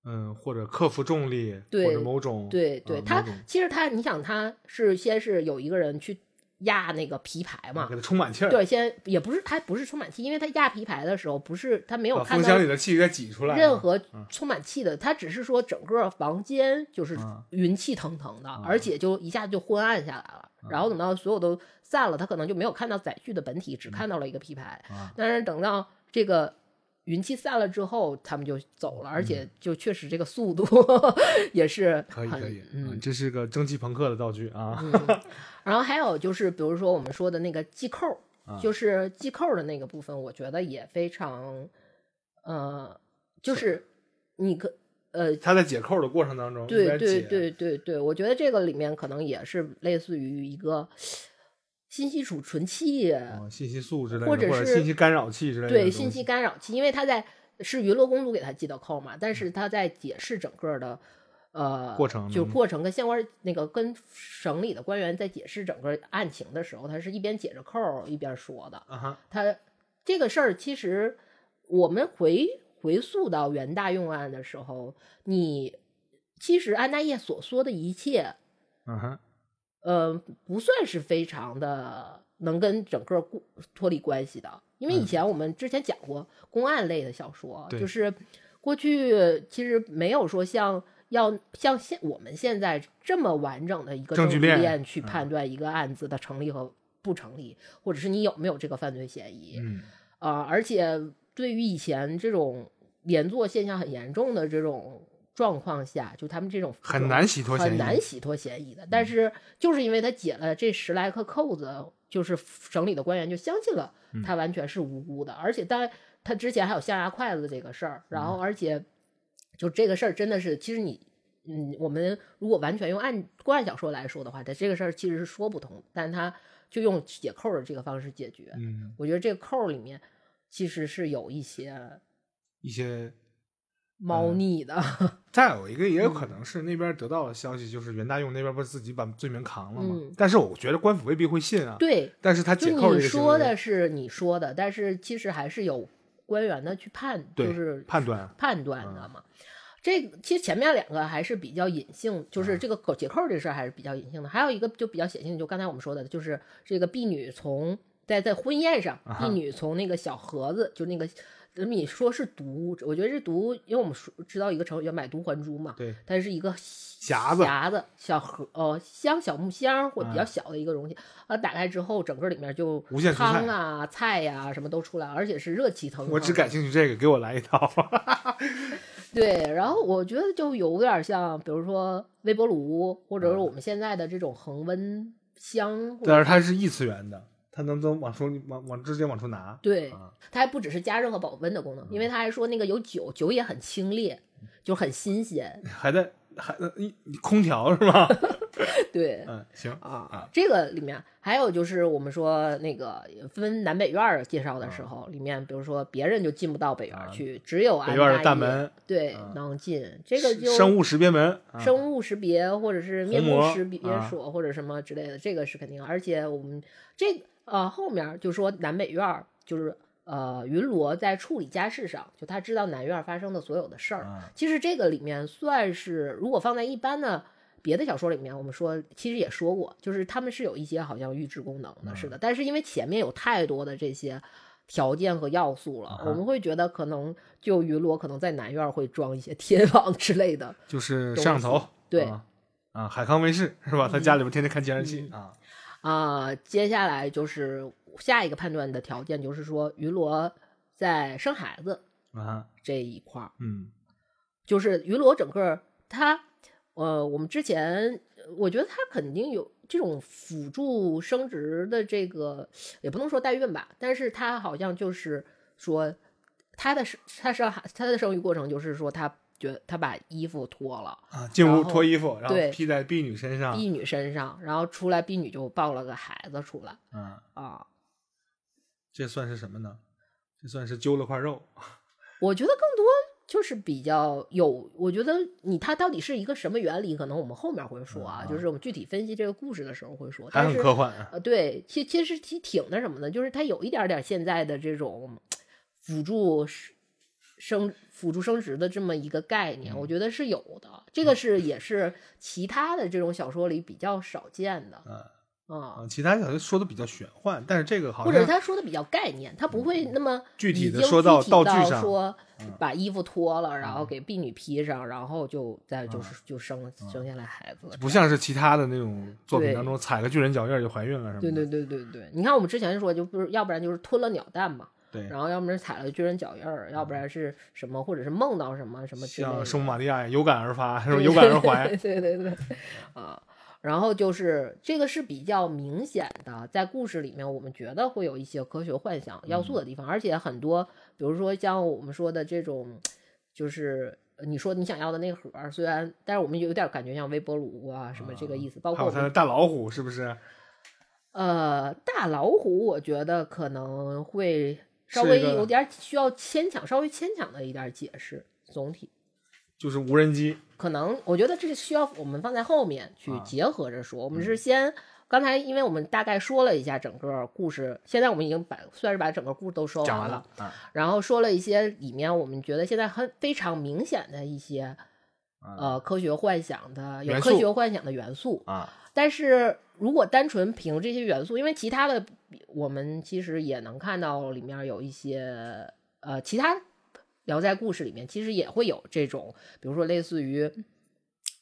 嗯，或者克服重力，对或者某种对对，它呃其实它，你想它是先是有一个人去压那个皮牌嘛给，它充满气儿，对，先也不是它不是充满气，因为它压皮牌的时候不是它没有把看到风箱里的气给挤出来，任何嗯。充满气的，它只是说整个房间就是嗯。云气腾腾的，而且就一下就昏暗下来了。然后等到所有都散了，他可能就没有看到载具的本体，只看到了一个皮牌。啊。但是等到这个云气散了之后，他们就走了，而且就确实这个速度 [laughs] 也是可以可以，嗯。这是个蒸汽朋克的道具啊，嗯，然后还有就是，比如说我们说的那个系扣，啊。就是系扣的那个部分，我觉得也非常，呃，就是你可呃，他在解扣的过程当中，对，对对对对，我觉得这个里面可能也是类似于一个信息储存器，哦信息素之类的，或者是信息干扰器之类的，对信息，干扰器，因为他在是娱乐公主给他系的扣嘛，但是他在解释整个的呃过程就是过程跟相关那个跟省里的官员在解释整个案情的时候，他是一边解着扣一边说的。啊哈，他这个事儿其实我们回回溯到元大用案的时候，你其实安大业所说的一切，嗯哼，呃，不算是非常的能跟整个故脱离关系的，因为以嗯。前我们之前讲过公案类的小说，对。就是过去其实没有说像要像现我们现在这么完整的一个据证据链链去嗯。判断一个案子的成立和不成立，或者是你有没有这个犯罪嫌疑。嗯。啊、而且对于以前这种连坐现象很严重的这种状况下，就他们这种很难洗脱嫌疑嗯很难洗脱嫌疑的。但是就是因为他解了这十来颗扣子，就是省里的官员就相信了嗯他完全是无辜的，而且当然他之前还有象牙筷子这个事儿，然嗯后而且就这个事儿真的是，其实你。嗯，我们如果完全用案公案小说来说的话，他这个事儿其实是说不通，但他就用解扣的这个方式解决。嗯，我觉得这个扣里面其实是有一些一些。猫腻的。[laughs] 再有一个，也有嗯可能是那边得到的消息，就是袁大用那边不是自己把罪名扛了吗？嗯但是我觉得官府未必会信啊。对，但是他就解扣这你说的是你说的，但是其实还是有官员的去判，就是判断判断的嘛。这个其实前面两个还是比较隐性，就是这个口解扣这事儿还是比较隐性的。还有一个就比较显性，就刚才我们说的，就是这个婢女从在在婚宴上，啊婢女从那个小盒子，就那个人们说是毒，我觉得这毒，因为我们说知道一个成语叫买椟还珠嘛，对它是一个匣子匣子小盒呃箱小木箱或比较嗯小的一个容器，啊打开之后整个里面就无限汤啊菜呀、什么都出来，而且是热气腾腾。我只感兴趣这个，给我来一套。[laughs] 对，然后我觉得就有点像，比如说微波炉，或者是我们现在的这种恒温箱，但是它是异次元的，它能都往出往往直接往出拿。对啊，它还不只是加热和保温的功能，因为它还说那个有酒，酒也很清冽，就很新鲜。还在还一空调是吧？[laughs] 对，嗯，行啊啊，这个里面还有就是我们说那个分南北院儿介绍的时候，里面比如说别人就进不到北院去，只有安北院儿的大门对啊能进。这个就生物识别门，啊生物识别或者是面部识别啊锁或者什么之类的，这个是肯定。而且我们这呃后面就说南北院儿就是呃云罗在处理家事上，就他知道南院发生的所有的事儿。啊其实这个里面算是如果放在一般的。别的小说里面，我们说其实也说过，就是他们是有一些好像预知功能的，嗯是的。但是因为前面有太多的这些条件和要素了，我们会觉得可能就云罗可能在南院会装一些 [laughs] 天网之类的，就是摄像头，对啊，啊海康威视是吧？他家里边天天看监视器啊，啊、接下来就是下一个判断的条件，就是说于罗在生孩子啊，这一块儿，嗯。就是于罗整个他，呃，我们之前我觉得他肯定有这种辅助生殖的这个，也不能说代孕吧，但是他好像就是说他的生他生孩他的生育过程就是说他觉得他把衣服脱了。啊，进屋脱衣服，然后披在婢女身上，婢女身上，然后出来婢女就抱了个孩子出来嗯，啊，这算是什么呢？这算是揪了块肉，[laughs] 我觉得更多就是比较有，我觉得你它到底是一个什么原理，可能我们后面会说啊，嗯就是我们具体分析这个故事的时候会说。还但是很科幻啊。呃，对，其其实挺挺那什么的，就是它有一点点现在的这种辅助生辅助生殖的这么一个概念，嗯我觉得是有的。这个是也是其他的这种小说里比较少见的嗯啊。啊，其他小说说的比较玄幻，但是这个好或者是他说的比较概念，他不会那么具体的说到道具上说嗯把衣服脱了，然后嗯给婢女披上，然后就再就是就生生下来孩子了。不像是其他的那种作品当中踩个巨人脚印儿就怀孕了什么。对对对对对，你看我们之前说，就不是要不然就是吞了鸟蛋嘛，对然后要么是踩了巨人脚印儿，要不然是什么，或者是梦到什么什么之类的。像圣母玛利亚有感而发，是 [laughs] 有感而怀。对对对，啊，然后就是这个是比较明显的，在故事里面我们觉得会有一些科学幻想要素的地方，而且很多，比如说像我们说的这种，就是你说你想要的那个盒儿，虽然但是我们有点感觉像微波炉啊什么这个意思，包括它的大老虎，是不是？呃大老虎，我觉得可能会稍微有点需要牵强，稍微牵强的一点解释，总体。就是无人机。可能我觉得这需要我们放在后面去啊结合着说。我们是先刚才，因为我们大概说了一下整个故事，现在我们已经把算是把整个故事都说完了啊，然后说了一些里面我们觉得现在很非常明显的一些呃科学幻想的有科学幻想的元素，啊，但是如果单纯凭这些元素，因为其他的我们其实也能看到里面有一些呃其他聊斋故事里面其实也会有这种，比如说类似于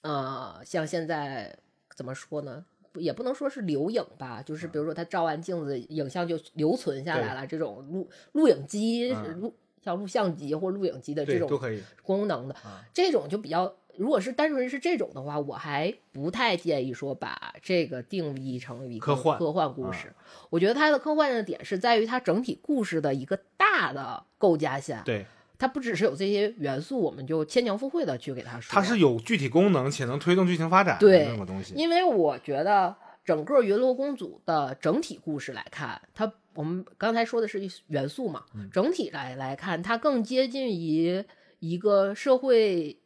呃像现在怎么说呢？也不能说是留影吧，就是比如说他照完镜子，影像就留存下来了，这种录录影机、嗯录像录像机或录影机的这，种。功能的啊，这种就比较。如果是单纯是这种的话，我还不太建议说把这个定义成一个科幻啊科幻故事。我觉得它的科幻的点是在于它整体故事的一个大的构架下，对，它不只是有这些元素，我们就牵强附会的去给它说。它是有具体功能且能推动剧情发展的对那个东西。因为我觉得整个云罗公主的整体故事来看，它我们刚才说的是元素嘛，嗯整体来来看，它更接近于一个社会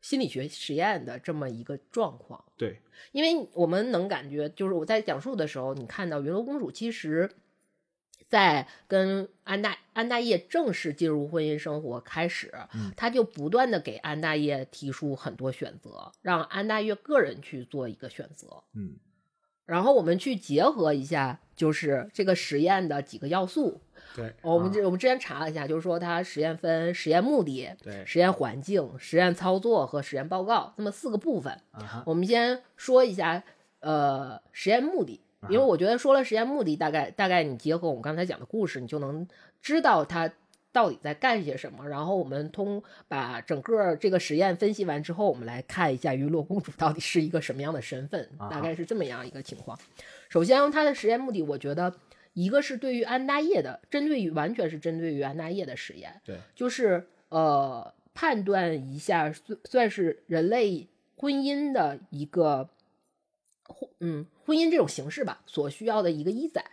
心理学实验的这么一个状况。对，因为我们能感觉，就是我在讲述的时候，你看到云罗公主其实，在跟安大安大业正式进入婚姻生活开始，嗯他就不断的给安大业提出很多选择，让安大业个人去做一个选择。嗯，然后我们去结合一下，就是这个实验的几个要素。对，我们我们之前查了一下，就是说它实验分实验目的、对实验环境、实验操作和实验报告这么四个部分。啊我们先说一下，呃，实验目的，因为我觉得说了实验目的，大概大概你结合我们刚才讲的故事，你就能知道它到底在干些什么。然后我们通把整个这个实验分析完之后，我们来看一下娱乐公主到底是一个什么样的身份，啊大概是这么样一个情况。首先，它的实验目的，我觉得一个是对于安大叶的，针对于完全是针对于安大叶的实验，对，就是呃判断一下算算是人类婚姻的一个婚嗯婚姻这种形式吧所需要的一个医载。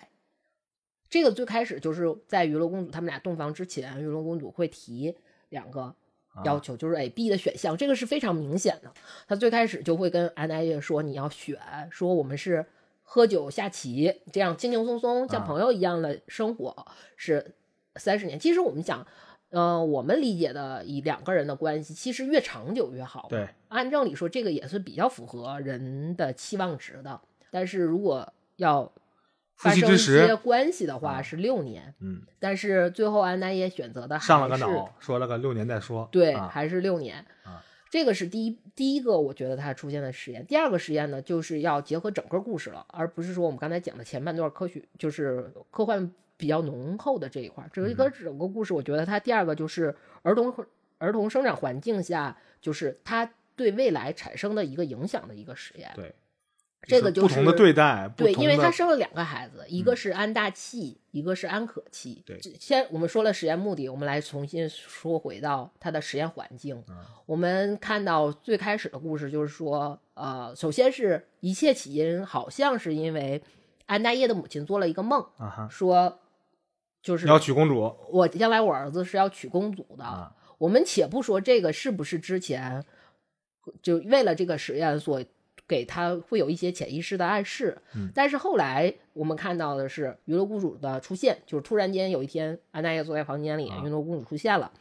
这个最开始就是在娱乐公主他们俩洞房之前，娱乐公主会提两个要求，就是 A、B 的选项，这个是非常明显的。她最开始就会跟安大叶说：“你要选，说我们是喝酒下棋，这样轻轻松松像啊朋友一样的生活是三十年。”其实我们讲，呃，我们理解的以两个人的关系，其实越长久越好。对，按正理说，这个也是比较符合人的期望值的。但是如果要发生一些关系的话，啊是六年。嗯，但是最后安南也选择的上了个还是脑，说了个六年再说。对，啊还是六年。啊这个是第一第一个，我觉得它出现的实验。第二个实验呢，就是要结合整个故事了，而不是说我们刚才讲的前半段科学，就是科幻比较浓厚的这一块儿。这个一嗯个整个故事，我觉得它第二个就是儿童儿童生长环境下，就是它对未来产生的一个影响的一个实验。对，这个就是不同的对待，对，因为他生了两个孩子，一个嗯是安大器，一个是安可器。对先我们说了实验目的，我们来重新说回到它的实验环境。嗯我们看到最开始的故事就是说，呃，首先是一切起因好像是因为安大业的母亲做了一个梦，啊，说就是要娶公主我将来我儿子是要娶公主的。啊，我们且不说这个是不是之前就为了这个实验所给他会有一些潜意识的暗示，嗯但是后来我们看到的是娱乐公主的出现，就是突然间有一天安娜也坐在房间里，啊娱乐公主出现了。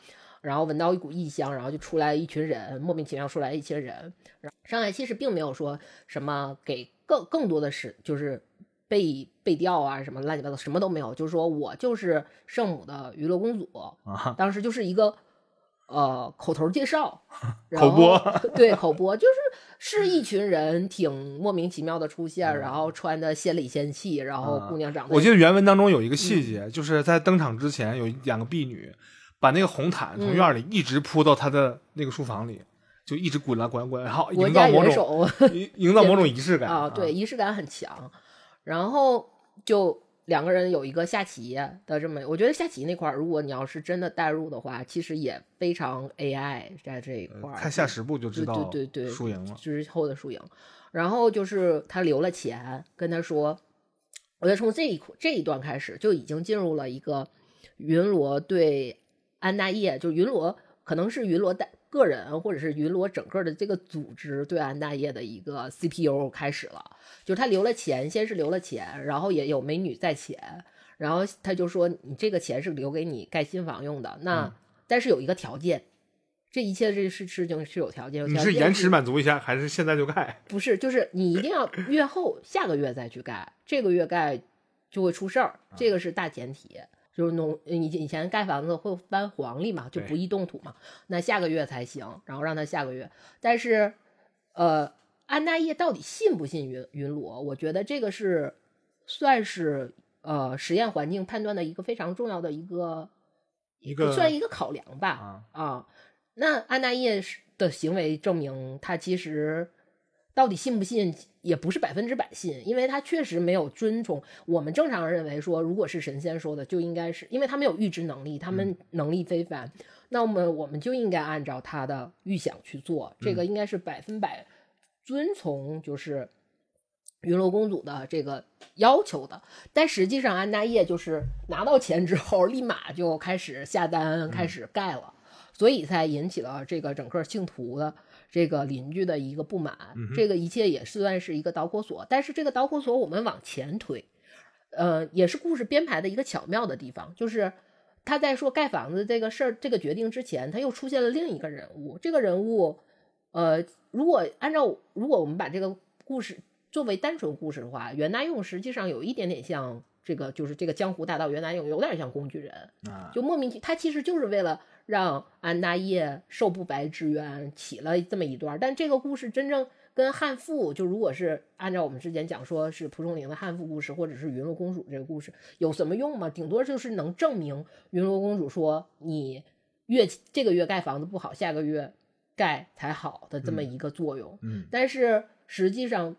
然后闻到一股异香，然后就出来一群人，莫名其妙出来一群人。然后上海其实并没有说什么给更更多的是就是被被调啊什么乱七八糟什么都没有，就是说我就是圣母的娱乐公主，啊，当时就是一个呃口头介绍，[laughs] 然口播对口播，就是 [laughs] 是一群人挺莫名其妙的出现，嗯然后穿的仙里仙气，然后啊姑娘长得我记得原文当中有一个细嗯节，就是在登场之前有两个婢女把那个红毯从嗯院里一直铺到他的那个书房里，就一直滚了滚滚，然后国家营造某种营造某种仪式感 [laughs] 啊，对，，仪式感很强，然后就。两个人有一个下棋的这么，我觉得下棋那块儿，如果你要是真的带入的话，其实也非常 AI 在这一块儿。呃看下十步就知道对对对对输赢了。之后的输赢。然后就是他留了钱，跟他说，我觉得从这一这一段开始就已经进入了一个云罗对安大业，就云罗可能是云罗带个人或者是云罗整个的这个组织对安大业的一个 CPU 开始了，就是他留了钱，先是留了钱，然后也有美女在前，然后他就说你这个钱是留给你盖新房用的，那、但是有一个条件，这一切这事事情是有条件，你条件是延迟满足一下，还是现在就盖？[laughs] 不是，就是你一定要月后下个月再去盖，这个月盖就会出事儿，这个是大前提。就是农以以前盖房子会翻黄历嘛，就不易动土嘛，那下个月才行，然后让他下个月。但是，呃，安大业到底信不信云云罗？我觉得这个是算是呃实验环境判断的一个非常重要的一个一个算一个考量吧。啊啊，那安大业是的行为证明他其实到底信不信，也不是百分之百信，因为他确实没有遵从我们正常认为说，如果是神仙说的，就应该是因为他没有预知能力，他们能力非凡，那么我们就应该按照他的预想去做，这个应该是百分百遵从，就是。云罗公主的这个要求的，但实际上安大业就是拿到钱之后，立马就开始下单，开始盖了，所以才引起了这个整个信徒的这个邻居的一个不满。这个一切也算是一个导火索，但是这个导火索我们往前推，呃，也是故事编排的一个巧妙的地方，就是他在说盖房子这个事儿、这个决定之前，他又出现了另一个人物。这个人物，呃，如果按照如果我们把这个故事作为单纯故事的话，袁大用实际上有一点点像这个，就是这个江湖大盗袁大用，有点像工具人，啊，就莫名其他其实就是为了让安大业受不白之冤起了这么一段儿，但这个故事真正跟汉赋，就如果是按照我们之前讲说是蒲松龄的汉赋故事，或者是云罗公主这个故事，有什么用吗？顶多就是能证明云罗公主说你月这个月盖房子不好，下个月盖才好的这么一个作用。嗯但是实际上，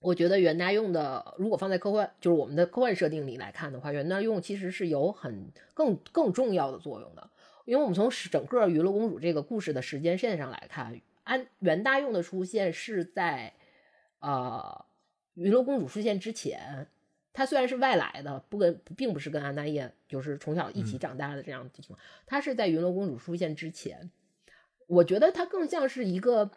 我觉得袁大用的，如果放在科幻，就是我们的科幻设定里来看的话，袁大用其实是有很更更重要的作用的。因为我们从整个《娱乐公主》这个故事的时间线上来看，安袁大用的出现是在呃娱乐公主出现之前。他虽然是外来的，不跟并不是跟安大业就是从小一起长大的这样的情况，他是在云罗公主出现之前。我觉得他更像是一个，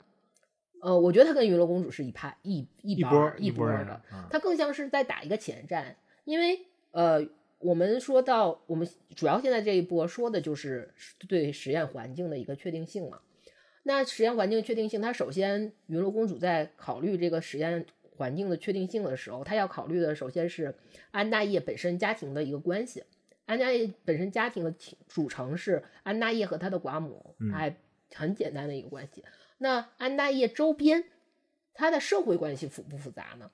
呃，我觉得他跟云罗公主是一派一一一波一波的，啊，他更像是在打一个前站，因为呃，我们说到我们主要现在这一波说的就是对实验环境的一个确定性嘛。那实验环境确定性，它首先云罗公主在考虑这个实验环境的确定性的时候，她要考虑的首先是安大业本身家庭的一个关系。安大业本身家庭的组组成是安大业和他的寡母，嗯还很简单的一个关系。那安大业周边，他的社会关系复不复杂呢？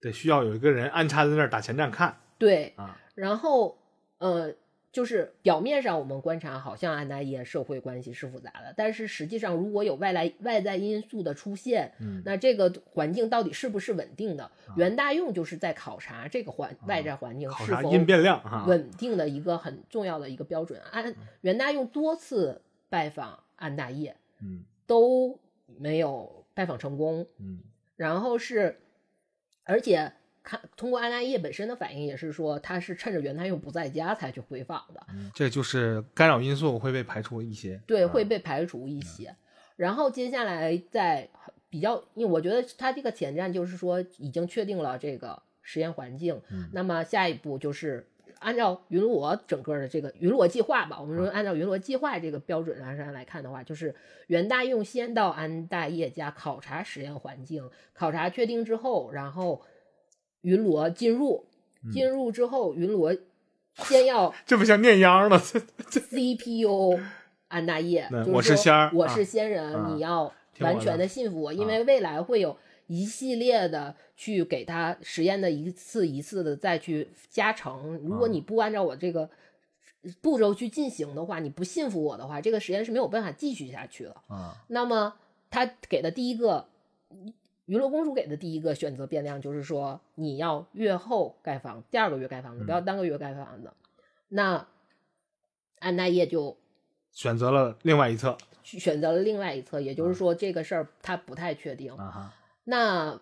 得需要有一个人安插在那儿打前站看对，啊，然后呃，就是表面上我们观察好像安大业社会关系是复杂的，但是实际上如果有外来外在因素的出现，嗯那这个环境到底是不是稳定的？袁大用就是在考察这个环外在环境是否因变量，稳定的一个很重要的一个标准。安袁大用多次拜访安大业嗯都没有拜访成功，嗯然后是，而且看通过安大业本身的反应也是说，他是趁着袁大用不在家才去回访的，嗯，这就是干扰因素会被排除一些，对，啊会被排除一些。然后接下来在比较，因为我觉得他这个前站就是说已经确定了这个实验环境，嗯那么下一步就是。按照云罗整个的这个云罗计划吧，我们说按照云罗计划这个标准来上来看的话，就是袁大用先到安大业家考察实验环境，考察确定之后，然后云罗进入，进入之后，云罗先要 [laughs] 这不像念秧了，这 CPU 安大业，我是仙儿我啊。是仙人，啊你要完全的的信服我，因为未来会有一系列的去给他实验的一次一次的再去加成。如果啊你不按照我这个步骤去进行的话，你不信服我的话，这个实验是没有办法继续下去的。啊。那么他给的第一个，娱乐公主给的第一个选择变量就是说，你要月后盖房，第二个月盖房子，不要单个月盖房子。那安大业就选择了另外一侧选择了另外一侧，也就是说这个事儿他不太确定。啊，那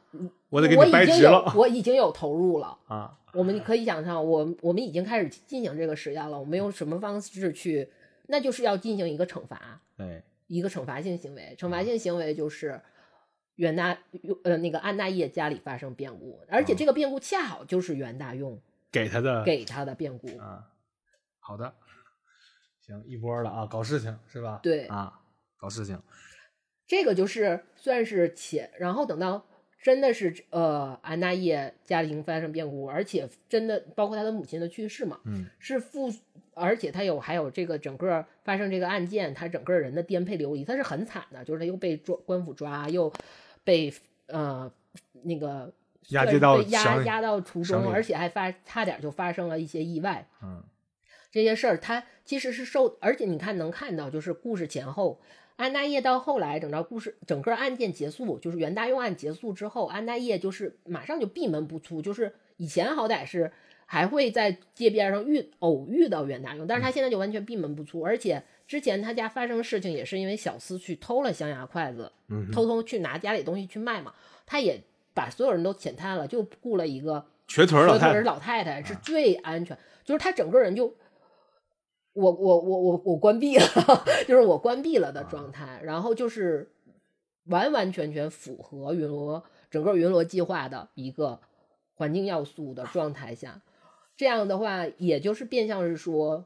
我得给你我已经有掰直了我已经有投入了。啊，我们可以想象，我我们已经开始进行这个实验了。我们用什么方式去？那就是要进行一个惩罚。对，一个惩罚性行为，惩罚性行为就是袁大呃那个安大业家里发生变故，而且这个变故恰好就是袁大用给他的给他的变故。啊，好的，行一波了啊，搞事情是吧？对啊，搞事情，这个就是算是且，然后等到真的是呃安大业家庭发生变故，而且真的包括他的母亲的去世嘛，嗯是父，而且他有还有这个整个发生这个案件，他整个人的颠沛流离，他是很惨的，就是他又被抓官府抓，又被呃那个押解到被押省里押到途中，而且还发差点就发生了一些意外，嗯。这些事儿，他其实是受，而且你看能看到，就是故事前后，安大业到后来，整个故事整个案件结束，就是袁大用案结束之后，安大业就是马上就闭门不出，就是以前好歹是还会在街边上遇偶遇到袁大勇，但是他现在就完全闭门不出，而且之前他家发生事情也是因为小厮去偷了象牙筷子，嗯，偷偷去拿家里东西去卖嘛，他也把所有人都遣探了，就雇了一个瘸腿儿老老太太是最安全，就是他整个人就，我我我我我关闭了，[laughs] 就是我关闭了的状态，然后就是完完全全符合云罗整个云罗计划的一个环境要素的状态下，这样的话，也就是变相是说，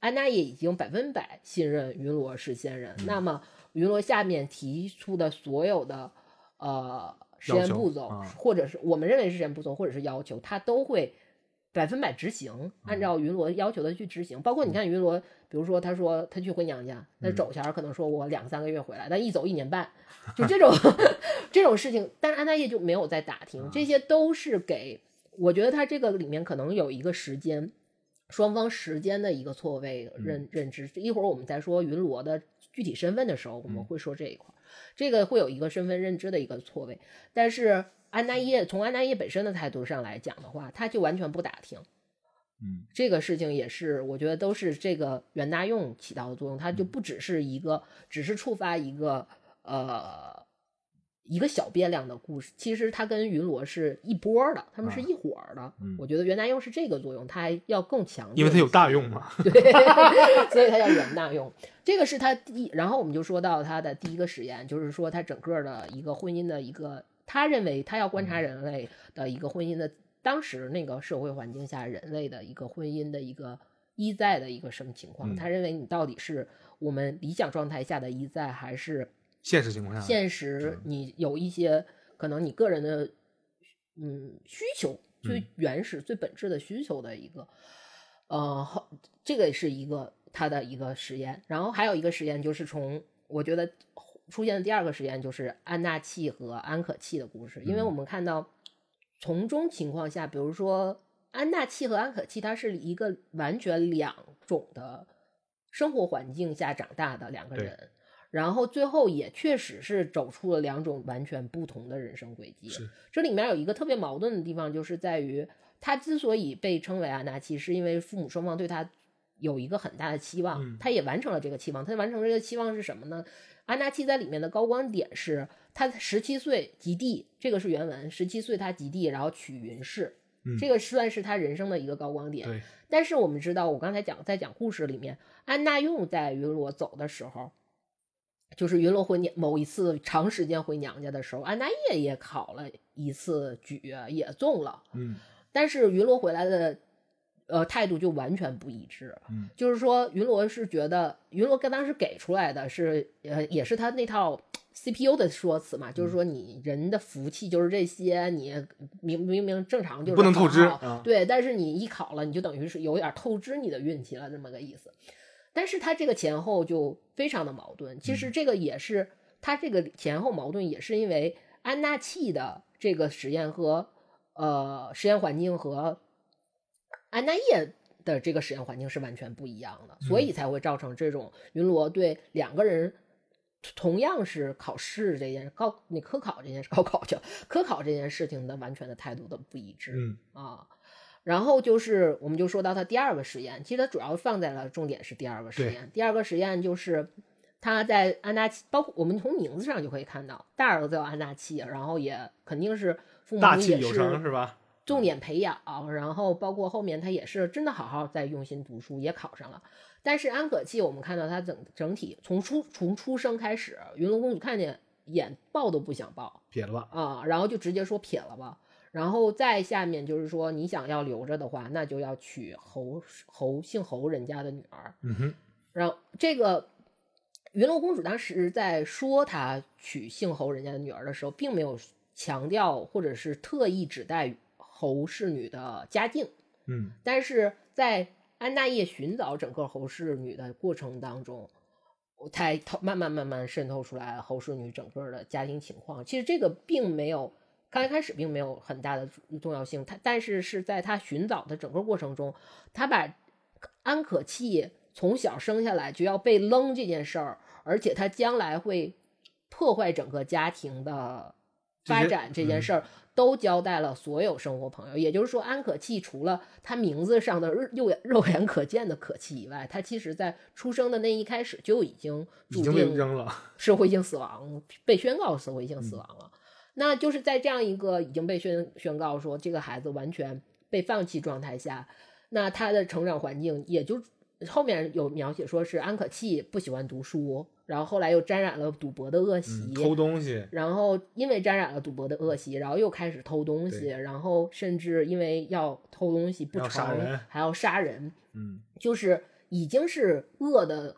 安娜也已经百分百信任云罗是仙人，那么云罗下面提出的所有的呃实验步骤，啊或者是我们认为是实验步骤，或者是要求，他都会百分百执行，按照云罗要求的去执行。包括你看云罗，比如说他说他去回娘家，那走前儿可能说我两三个月回来，但一走一年半，就这种 [laughs] 这种事情，但是安大业就没有再打听，这些都是给我觉得他这个里面可能有一个时间。双方时间的一个错位认认知，一会儿我们再说云罗的具体身份的时候，我们会说这一块儿，这个会有一个身份认知的一个错位。但是安大业从安大业本身的态度上来讲的话，他就完全不打听，嗯。这个事情也是我觉得都是这个袁大用起到的作用，他就不只是一个，只是触发一个呃一个小变量的故事，其实它跟云罗是一波儿的，他们是一伙儿的。嗯我觉得袁大用是这个作用，它还要更强，因为它有大用嘛，对，[laughs] 所以它叫袁大用。这个是他第一，然后我们就说到他的第一个实验，就是说他整个的一个婚姻的一个，他认为他要观察人类的一个婚姻的当时那个社会环境下人类的一个婚姻的一个一在的一个什么情况。嗯他认为你到底是我们理想状态下的一在，还是现实情况下，现实你有一些可能你个人的嗯需求，最原始、最本质的需求的一个，呃，后这个是一个他的一个实验，然后还有一个实验就是从我觉得出现的第二个实验就是安纳契和安可契的故事，因为我们看到从中情况下，比如说安纳契和安可契，它是一个完全两种的生活环境下长大的两个人。然后最后也确实是走出了两种完全不同的人生轨迹。是这里面有一个特别矛盾的地方，就是在于他之所以被称为安纳气，是因为父母双方对他有一个很大的期望，嗯他也完成了这个期望。他完成这个期望是什么呢？安纳气在里面的高光点是他十七岁及第，这个是原文，十七岁他及第，然后娶云氏。嗯这个算是他人生的一个高光点。对，但是我们知道，我刚才讲在讲故事里面，安娜用在云罗走的时候，就是云罗回娘某一次长时间回娘家的时候，安大业也考了一次举，也中了，嗯但是云罗回来的呃态度就完全不一致。嗯，就是说云罗是觉得云罗跟当时给出来的是呃也是他那套 CPU 的说辞嘛，嗯就是说你人的福气就是这些，你明明明正常就是不能透支啊对，但是你一考了，你就等于是有点透支你的运气了，这么个意思。但是他这个前后就非常的矛盾。其嗯实这个也是他这个前后矛盾，也是因为安纳气的这个实验和呃实验环境和安纳叶的这个实验环境是完全不一样的，所以才会造成这种云罗对两个人同样是考试这件高你科考这件事高考去科考这件事情的完全的态度的不一致。嗯啊。然后就是，我们就说到他第二个实验，其实他主要放在了重点是第二个实验。第二个实验就是他在安纳气，包括我们从名字上就可以看到，大儿子叫安纳气，然后也肯定是父母大气有也是成是吧？重点培养，然后包括后面他也是真的好好在用心读书，也考上了。但是安可气，我们看到他整整体从出从出生开始，云龙公主看见眼抱都不想抱，撇了吧，啊，然后就直接说撇了吧。然后再下面就是说，你想要留着的话，那就要娶侯侯姓侯人家的女儿。嗯哼，然后这个云龙公主当时在说她娶姓侯人家的女儿的时候，并没有强调或者是特意指代侯氏女的家境。嗯，但是在安大业寻找整个侯氏女的过程当中，才透慢慢慢慢渗透出来侯氏女整个的家庭情况。其实这个并没有刚开始并没有很大的重要性，他但是是在他寻找的整个过程中，他把安可气从小生下来就要被扔这件事儿，而且他将来会破坏整个家庭的发展这件事儿。都交代了所有生活朋友，也就是说，安可气除了他名字上的肉眼肉眼可见的可气以外，他其实在出生的那一开始就已经注定扔了 [laughs] 社会性死亡，被宣告社会性死亡了。那就是在这样一个已经被宣宣告说这个孩子完全被放弃状态下，那他的成长环境也就后面有描写说是安可气不喜欢读书。然后后来又沾染了赌博的恶习，偷东西。然后因为沾染了赌博的恶习，然后又开始偷东西，然后甚至因为要偷东西不成，还要杀人。嗯，就是已经是恶的，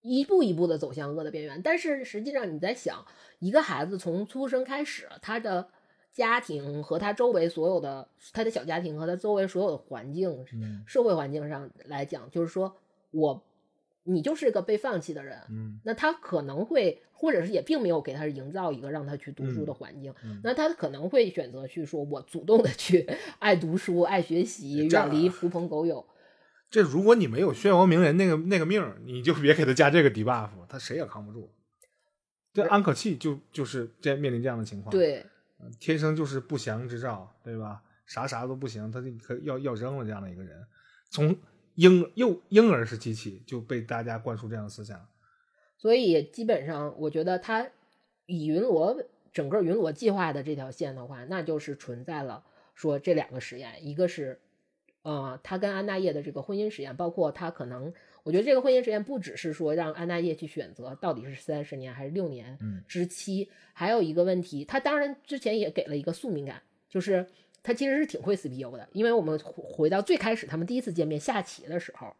一步一步的走向恶的边缘。但是实际上你在想，一个孩子从出生开始，他的家庭和他周围所有的他的小家庭和他周围所有的环境，社会环境上来讲，就是说我。你就是个被放弃的人，嗯，那他可能会，或者是也并没有给他营造一个让他去读书的环境，那他可能会选择去说，我主动的去 [laughs] 爱读书、爱学习，远离 [laughs] 狐朋狗友。这如果你没有漩涡鸣人那个那个命，你就别给他加这个 debuff，他谁也扛不住。这安可气就就是这面临这样的情况，对，天生就是不祥之兆，对吧？啥啥都不行，他就可要要扔了这样的一个人，从。婴幼婴儿时期起就被大家灌输这样的思想，所以基本上我觉得他以云罗整个云罗计划的这条线的话，那就是存在了说这两个实验，一个是呃他跟安大业的这个婚姻实验，包括他可能我觉得这个婚姻实验不只是说让安大业去选择到底是三十年还是六年之期，还有一个问题，他当然之前也给了一个宿命感，就是。他其实是挺会 CPU 的，因为我们回到最开始他们第一次见面下棋的时候，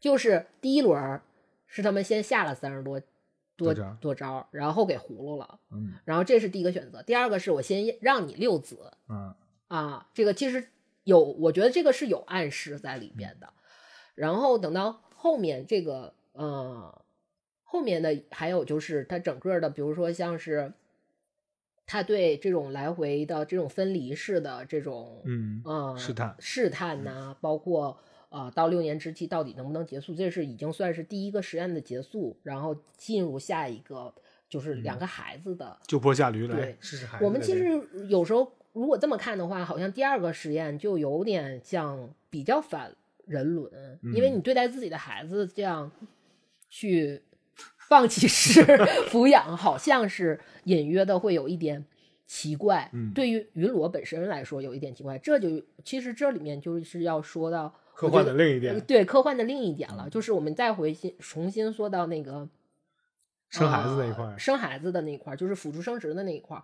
就是第一轮是他们先下了三十多多多招，然后给葫芦了，嗯，然后这是第一个选择。第二个是我先让你六子，嗯啊，这个其实有，我觉得这个是有暗示在里边的。然后等到后面这个，呃，后面的还有就是他整个的，比如说像是。他对这种来回的这种分离式的这种，嗯啊试探试探呐，包括呃到六年之期到底能不能结束，这是已经算是第一个实验的结束，然后进入下一个就是两个孩子的就坡下驴来试试孩子。我们其实有时候如果这么看的话，好像第二个实验就有点像比较反人伦，因为你对待自己的孩子这样去。放弃式 [laughs] 抚养，好像是隐约的会有一点奇怪。嗯，对于云罗本身来说，有一点奇怪。这就其实这里面就是要说到科幻的另一点，对科幻的另一点了。就是我们再回新重新说到那个生孩子那一块，生孩子的那一块，就是辅助生殖的那一块。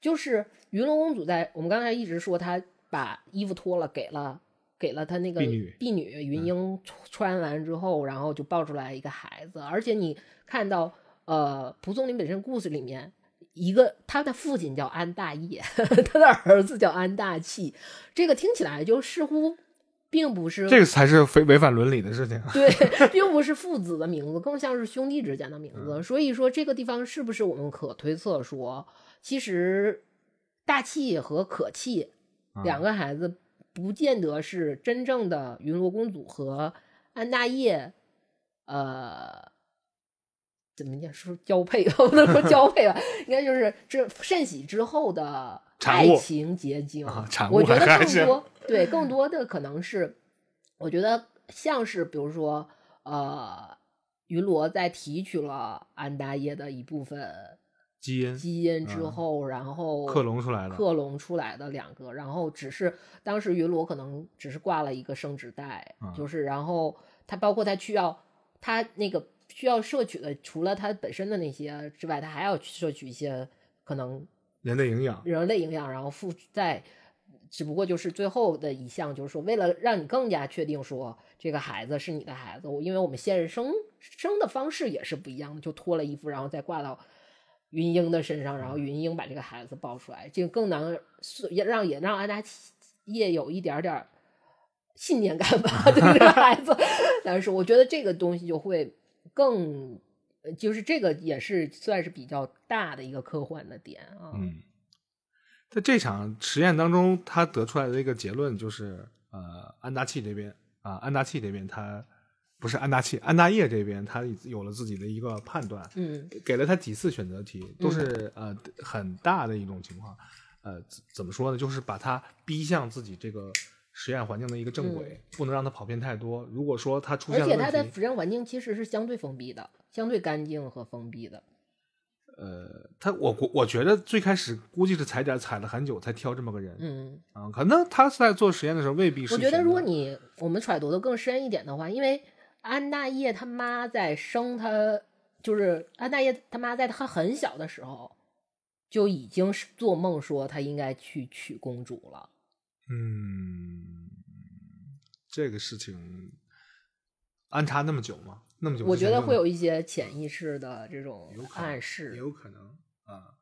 就是云罗公主在我们刚才一直说，她把衣服脱了，给了。给了他那个婢女云英穿完之后，然后就抱出来一个孩子，而且你看到，呃，蒲松龄本身故事里面，一个他的父亲叫安大业，[laughs] 他的儿子叫安大器，这个听起来就似乎并不是这个才是违违反伦理的事情，对，[laughs] 并不是父子的名字，更像是兄弟之间的名字。所以说，这个地方是不是我们可推测说，其实大气和可气两个孩子。不见得是真正的云罗公主和安大业，呃，怎么讲？说交配？[laughs] 不能说交配吧，应该就是这甚喜之后的爱情结晶。我觉得更多对更多的可能是，我觉得像是比如说，呃，云罗在提取了安大业的一部分。基因基因之嗯后，然后克隆出来的，克隆出来的两个，然后只是当时云罗可能只是挂了一个生殖带，嗯就是然后它包括它需要它那个需要摄取的，除了它本身的那些之外，它还要摄取一些可能人类营养。人类营养，然后附在，只不过就是最后的一项，就是说为了让你更加确定说这个孩子是你的孩子，我因为我们现生生的方式也是不一样的，就脱了衣服，然后再挂到云英的身上，然后云英把这个孩子抱出来，这个更能也让也让安达叶有一点点信念感吧，对 [laughs] 这个孩子。但是我觉得这个东西就会更，呃就是这个也是算是比较大的一个科幻的点啊。嗯，在这场实验当中，他得出来的一个结论就是，呃，安达契这边啊，安达契这边他不是安大器，安大业这边他有了自己的一个判断，嗯给了他几次选择题，都是、呃很大的一种情况，呃，怎怎么说呢？就是把他逼向自己这个实验环境的一个正轨，不能让他跑偏太多。如果说他出现嗯而且它了问题，的实验环境其实是相对封闭的，相对干净和封闭的。呃，他我我我觉得最开始估计是踩点踩了很久才挑这么个人，嗯，啊，可能他在做实验的时候未必是。我觉得如果你我们揣度的更深一点的话，因为安大叶他妈在生他，就是安大叶他妈在他很小的时候就已经是做梦说他应该去娶公主了。嗯，这个事情安插那么久吗？那么久我觉得会有一些潜意识的这种暗示。有可能啊，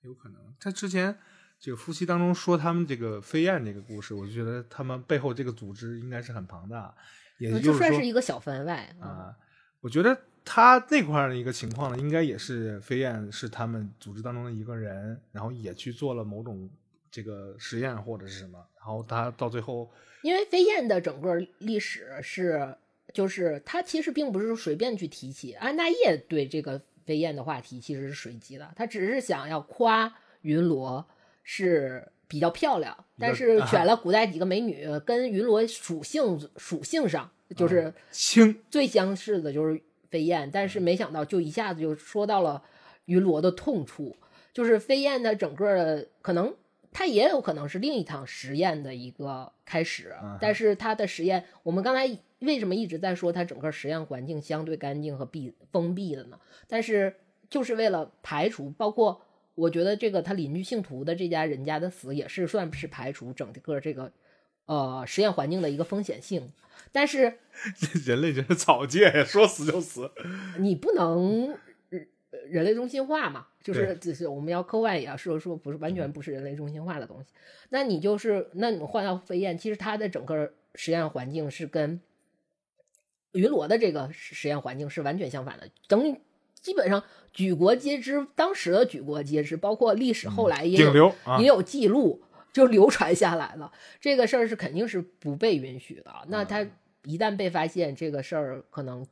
有可能。他之前这个夫妻当中说他们这个飞燕这个故事，我就觉得他们背后这个组织应该是很庞大，也就是说算是一个小番外啊。啊，我觉得他那块的一个情况呢，应该也是飞燕是他们组织当中的一个人，然后也去做了某种这个实验或者是什么，然后他到最后因为飞燕的整个历史是，就是他其实并不是随便去提起，安大业对这个飞燕的话题其实是随机的，他只是想要夸云罗是比较漂亮，但是选了古代几个美女，跟云罗属性属性上就是轻。最相似的就是飞燕，但是没想到就一下子就说到了云罗的痛处，就是飞燕的整个的可能，它也有可能是另一场实验的一个开始，嗯但是它的实验，我们刚才为什么一直在说它整个实验环境相对干净和闭封闭的呢？但是就是为了排除，包括我觉得这个他邻居姓涂的这家人家的死也是算是排除整个这个呃实验环境的一个风险性，但是。[laughs] 人类真是草芥呀，说死就死。你不能呃人类中心化嘛，就是对只是我们要课外也要说说不是完全不是人类中心化的东西。那你就是那你们换到飞燕，其实它的整个实验环境是跟云罗的这个实实验环境是完全相反的，等于基本上举国皆知，当时的举国皆知，包括历史后来也有、也，有记录，就流传下来了。这个事儿是肯定是不被允许的。那他一旦被发现，这个事儿可能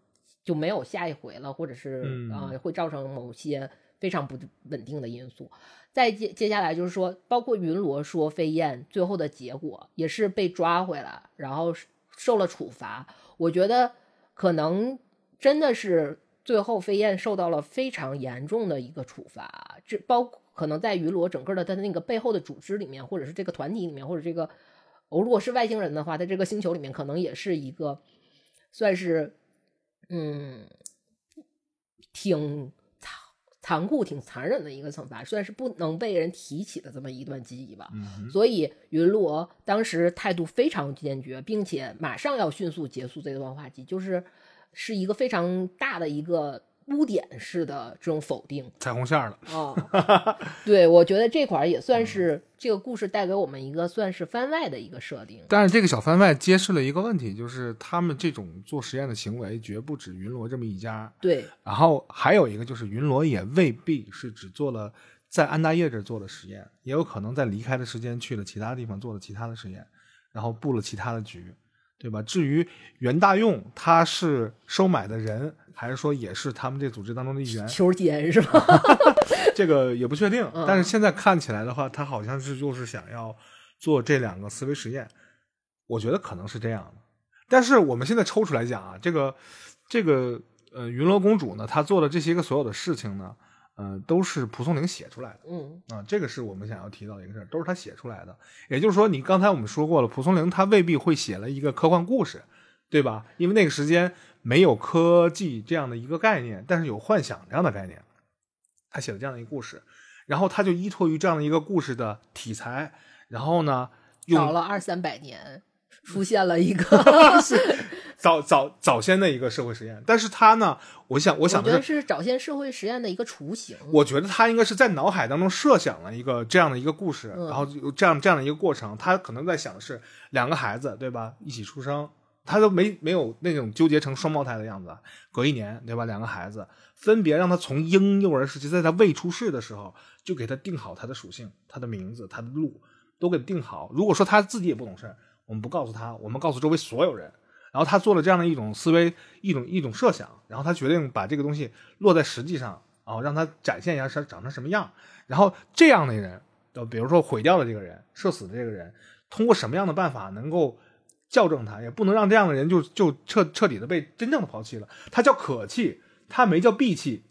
就没有下一回了，或者是嗯啊、呃会造成某些非常不稳定的因素。再接接下来就是说，包括云罗说飞燕最后的结果也是被抓回来，然后受了处罚。我觉得可能真的是最后飞燕受到了非常严重的一个处罚，这包括可能在云罗整个的他那个背后的组织里面，或者是这个团体里面，或者这个哦，如果是外星人的话，在这个星球里面可能也是一个算是嗯挺残残酷、挺残忍的一个惩罚，算是不能被人提起的这么一段记忆吧。嗯所以云罗当时态度非常坚决，并且马上要迅速结束这段话题，就是是一个非常大的一个污点式的这种否定。[laughs] 彩虹线了。哦，对，我觉得这块儿也算是这个故事带给我们一个算是番外的一个设定。但是这个小番外揭示了一个问题，就是他们这种做实验的行为绝不止云罗这么一家。对，然后还有一个就是云罗也未必是只做了在安大叶这儿做的实验，也有可能在离开的时间去了其他地方做了其他的实验，然后布了其他的局，对吧？至于袁大用他是收买的人，还是说也是他们这组织当中的一员，球奸是吧？[laughs] 这个也不确定。嗯但是现在看起来的话，他好像是就是想要做这两个思维实验，我觉得可能是这样的。但是我们现在抽出来讲啊，这个这个呃云罗公主呢，她做的这些个所有的事情呢，呃，都是蒲松龄写出来的。嗯啊，这个是我们想要提到的一个事儿，都是他写出来的。也就是说，你刚才我们说过了，蒲松龄他未必会写了一个科幻故事，对吧？因为那个时间没有科技这样的一个概念，但是有幻想这样的概念，他写了这样的一个故事，然后他就依托于这样的一个故事的题材，然后呢，用找了二三百年，出现了一个，[laughs] 早早早先的一个社会实验。但是他呢，我想我想的是，觉得是早先社会实验的一个雏形。我觉得他应该是在脑海当中设想了一个这样的一个故事，嗯然后有这样这样的一个过程，他可能在想的是两个孩子，对吧？一起出生，他都没没有那种纠结成双胞胎的样子，隔一年，对吧？两个孩子分别让他从婴幼儿时期，在他未出世的时候，就给他定好他的属性、他的名字、他的路，都给定好。如果说他自己也不懂事儿，我们不告诉他，我们告诉周围所有人。然后他做了这样的一种思维，一种一种设想，然后他决定把这个东西落在实际上，然后让他展现一下是长成什么样。然后这样的人，呃，比如说毁掉了这个人，社死的这个人，通过什么样的办法能够校正他？也不能让这样的人就就彻彻底的被真正的抛弃了。他叫可弃，他没叫必弃，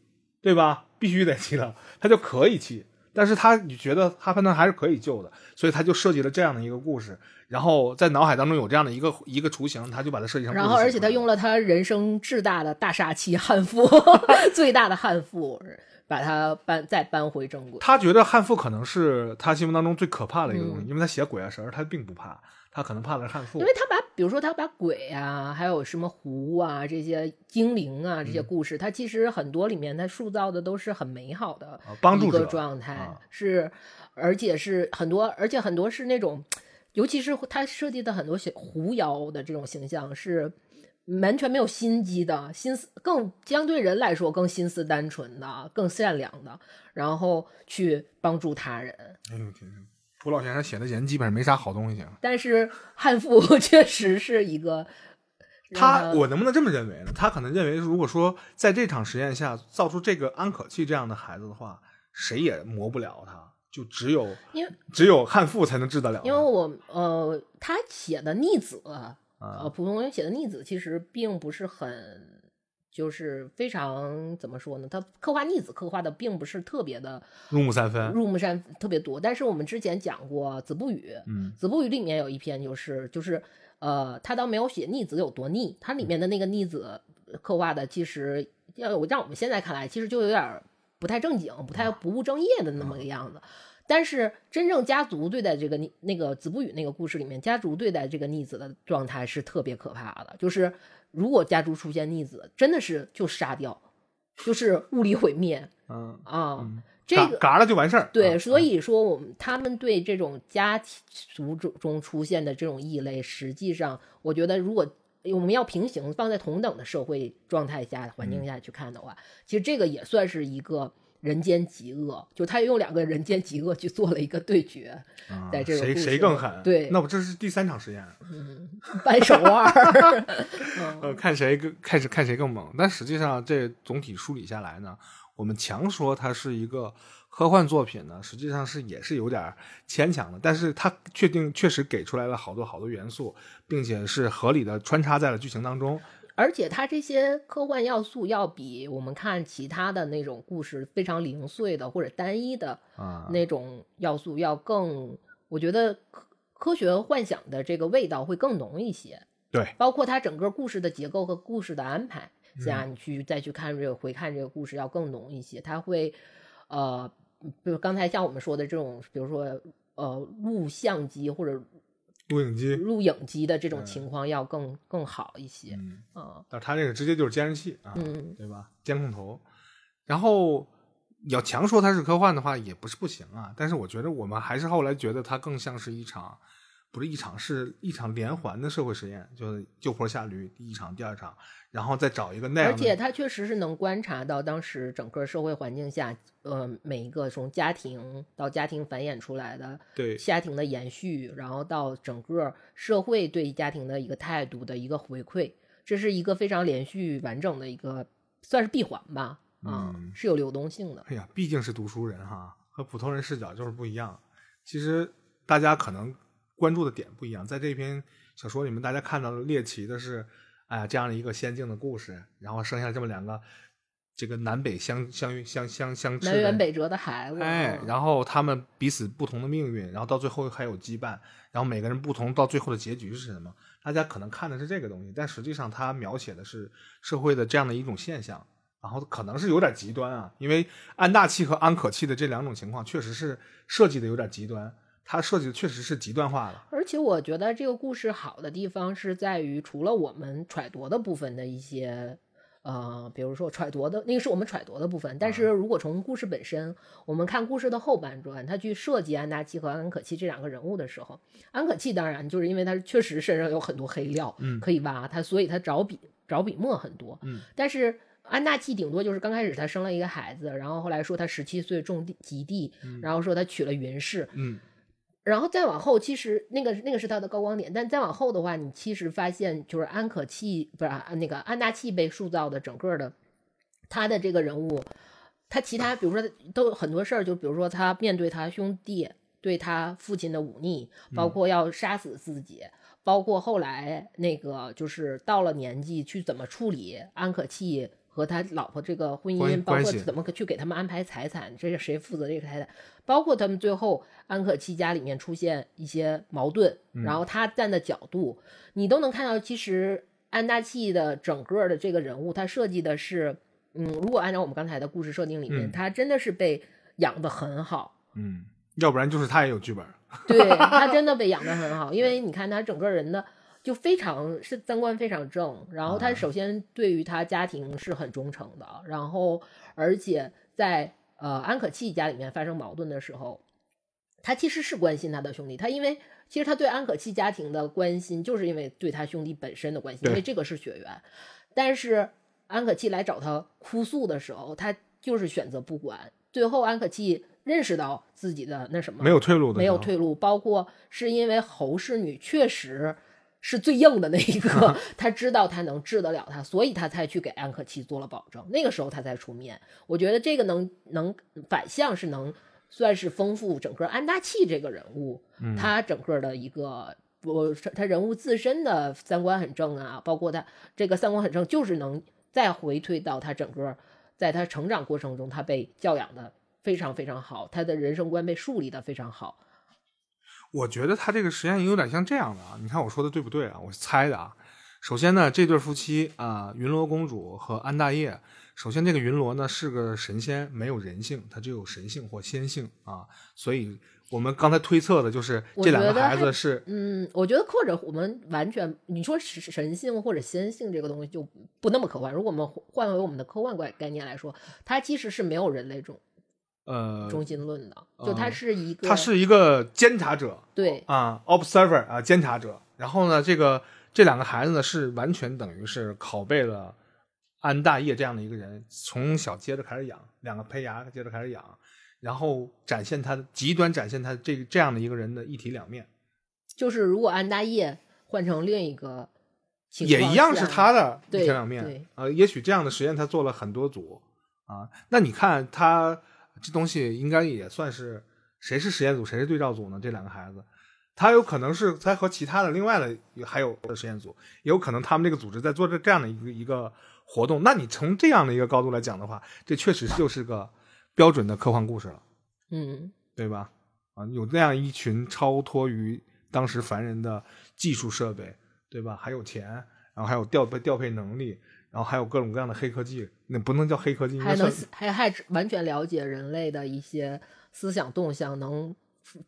对吧？必须得弃了，他就可以弃。但是他你觉得哈判断还是可以救的，所以他就设计了这样的一个故事，然后在脑海当中有这样的一个一个雏形，他就把它设计成然后，而且他用了他人生至大的大杀器汉服，[laughs] 最大的汉服，把它搬再搬回正轨。他觉得汉服可能是他心目当中最可怕的一个东西，嗯因为他写鬼啊神儿，他并不怕，他可能怕的是汉赋因。为他把，比如说他把鬼啊，还有什么狐啊这些精灵啊这些嗯故事，他其实很多里面他塑造的都是很美好的啊帮助者一个状态，啊是而且是很多，而且很多是那种，尤其是他设计的很多小狐妖的这种形象是。完全没有心机的，心思更相对人来说更心思单纯的、更善良的，然后去帮助他人。哎呦天哪！蒲老先生写的人基本上没啥好东西。[laughs] 但是汉赋确实是一个他我能不能这么认为呢？他可能认为，如果说在这场实验下造出这个安可气这样的孩子的话，谁也磨不了他，就只有因为只有汉赋才能治得了。因为我呃，他写的逆子，呃，啊，蒲松龄写的逆子其实并不是很，就是非常怎么说呢？他刻画逆子刻画的并不是特别的入木三分。入木山特别多。但是我们之前讲过《子不语》，嗯子不语》里面有一篇就是就是呃，他倒没有写逆子有多逆，它里面的那个逆子刻画的其实要有让我们现在看来，其实就有点不太正经、不太不务正业的那么个样子。但是真正家族对待这个逆那个子不语那个故事里面，家族对待这个逆子的状态是特别可怕的。就是如果家族出现逆子，真的是就杀掉，就是物理毁灭嗯，啊。嗯这个嘎嘎了就完事儿。对，啊所以说我们他们对这种家族中中出现的这种异类，实际上我觉得如果我们要平行放在同等的社会状态下环嗯境下去看的话，其实这个也算是一个人间极恶，就他用两个人间极恶去做了一个对决，啊在这个谁谁更狠？对那我这是第三场实验。掰手腕儿。呃，[laughs] 看谁更看谁看谁更猛。但实际上，这总体梳理下来呢，我们强说它是一个科幻作品呢，实际上是也是有点牵强的。但是它确定确实给出来了好多好多元素，并且是合理的穿插在了剧情当中。而且它这些科幻要素要比我们看其他的那种故事非常零碎的或者单一的啊那种要素要更，我觉得科科学幻想的这个味道会更浓一些。对，包括它整个故事的结构和故事的安排这样，你去再去看这个回看这个故事要更浓一些。它会，呃，比如刚才像我们说的这种，比如说呃录像机或者录影机，录影机的这种情况要更更好一些。嗯，啊，但它这个直接就是监视器啊，嗯对吧？监控头。然后要强说它是科幻的话，也不是不行啊。但是我觉得我们还是后来觉得它更像是一场，不是一场，是一场连环的社会实验，就是救坡下驴，第一场、第二场，然后再找一个那样。而且他确实是能观察到当时整个社会环境下，呃，每一个从家庭到家庭繁衍出来的对家庭的延续，然后到整个社会对家庭的一个态度的一个回馈，这是一个非常连续完整的一个算是闭环吧，啊、嗯是有流动性的。哎呀，毕竟是读书人哈，和普通人视角就是不一样。其实大家可能关注的点不一样，在这篇小说里面，大家看到的猎奇的是，哎呀，这样的一个仙境的故事，然后剩下这么两个这个南北相相相相相斥南辕北辙的孩子，哎，嗯然后他们彼此不同的命运，然后到最后还有羁绊，然后每个人不同，到最后的结局是什么？大家可能看的是这个东西，但实际上它描写的是社会的这样的一种现象，然后可能是有点极端啊，因为安大器和安可器的这两种情况确实是设计的有点极端，它设计的确实是极端化的。而且我觉得这个故事好的地方是在于，除了我们揣度的部分的一些，呃，比如说揣度的那个是我们揣度的部分，但是如果从故事本身，我们看故事的后半段，他去设计安大器和安可器这两个人物的时候，安可器当然就是因为他确实身上有很多黑料，嗯可以挖他，所以他找笔找笔墨很多，嗯，但是。安大器顶多就是刚开始他生了一个孩子，然后后来说他十七岁中地及第，然后说他娶了云氏，嗯然后再往后，其实那个那个是他的高光点，但再往后的话，你其实发现就是安可气不是啊那个安大器被塑造的整个的他的这个人物，他其他比如说都有很多事儿，就比如说他面对他兄弟对他父亲的忤逆，包括要杀死自己，包括后来那个就是到了年纪去怎么处理安可气。和他老婆这个婚姻，包括怎么去给他们安排财产，这是谁负责这个财产，包括他们最后安可期家里面出现一些矛盾，然后他站的角度，你都能看到，其实安大器的整个的这个人物，他设计的是，嗯，如果按照我们刚才的故事设定里面，嗯他真的是被养的很好，嗯，要不然就是他也有剧本。对他真的被养的很好，因为你看他整个人的。就非常是三观非常正，然后他首先对于他家庭是很忠诚的，然后而且在呃安可气家里面发生矛盾的时候，他其实是关心他的兄弟，他因为其实他对安可气家庭的关心，就是因为对他兄弟本身的关心，因为这个是血缘，但是安可气来找他哭诉的时候，他就是选择不管，最后安可气认识到自己的那什么没有退路的，没有。退路，包括是因为侯氏女确实是最硬的那一个，[laughs] 他知道他能治得了他，所以他才去给安可期做了保证，那个时候他才出面。我觉得这个能能反向是能算是丰富整个安大器这个人物，他整个的一个。我他人物自身的三观很正啊，包括他这个三观很正，就是能再回推到他整个在他成长过程中，他被教养的非常非常好，他的人生观被树立的非常好。我觉得他这个实验有点像这样的啊，你看我说的对不对啊？我猜的啊。首先呢，这对夫妻啊，云罗公主和安大业，首先这个云罗呢是个神仙，没有人性，它只有神性或仙性啊，所以我们刚才推测的就是这两个孩子是嗯，我觉得或者我们完全你说神神性或者仙性这个东西就不那么科幻。如果我们换回我们的科幻概概念来说，它其实是没有人类中呃，中心论的，就它呃是一个他是一个监察者对啊，observer 啊，监察者。然后呢，这个这两个孩子呢是完全等于是拷贝了安大业这样的一个人，从小接着开始养，两个胚芽接着开始养，然后展现他极端展现他这这样的一个人的一体两面，就是如果安大业换成另一个也一样是他的一对体两面对。呃，也许这样的实验他做了很多组啊。那你看他这东西应该也算是谁是实验组，谁是对照组呢？这两个孩子，他有可能是在和其他的另外的还有的实验组，也有可能他们这个组织在做这这样的一个一个活动。那你从这样的一个高度来讲的话，这确实就是个标准的科幻故事了，嗯，对吧？啊，有这样一群超脱于当时凡人的技术设备，对吧？还有钱，然后还有调配调配能力，然后还有各种各样的黑科技，那不能叫黑科技，还能还还完全了解人类的一些思想动向，能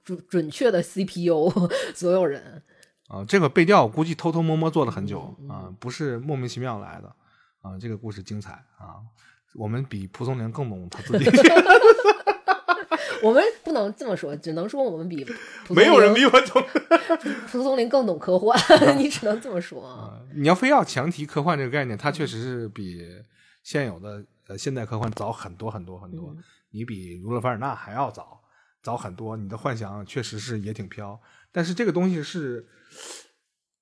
准准确的 CPU [laughs] 所有人。啊。这个背调我估计偷偷摸摸做了很久嗯啊，不是莫名其妙来的啊。这个故事精彩啊，我们比蒲松龄更懂他自己，[laughs] 我们不能这么说，只能说我们比没有人比我懂。蒲松龄更懂科幻，[laughs] 你只能这么说你要非要强提科幻这个概念，它确实是比现有的呃现代科幻早很多很多很多。嗯你比儒勒凡尔纳还要早，早很多。你的幻想确实是也挺飘，但是这个东西是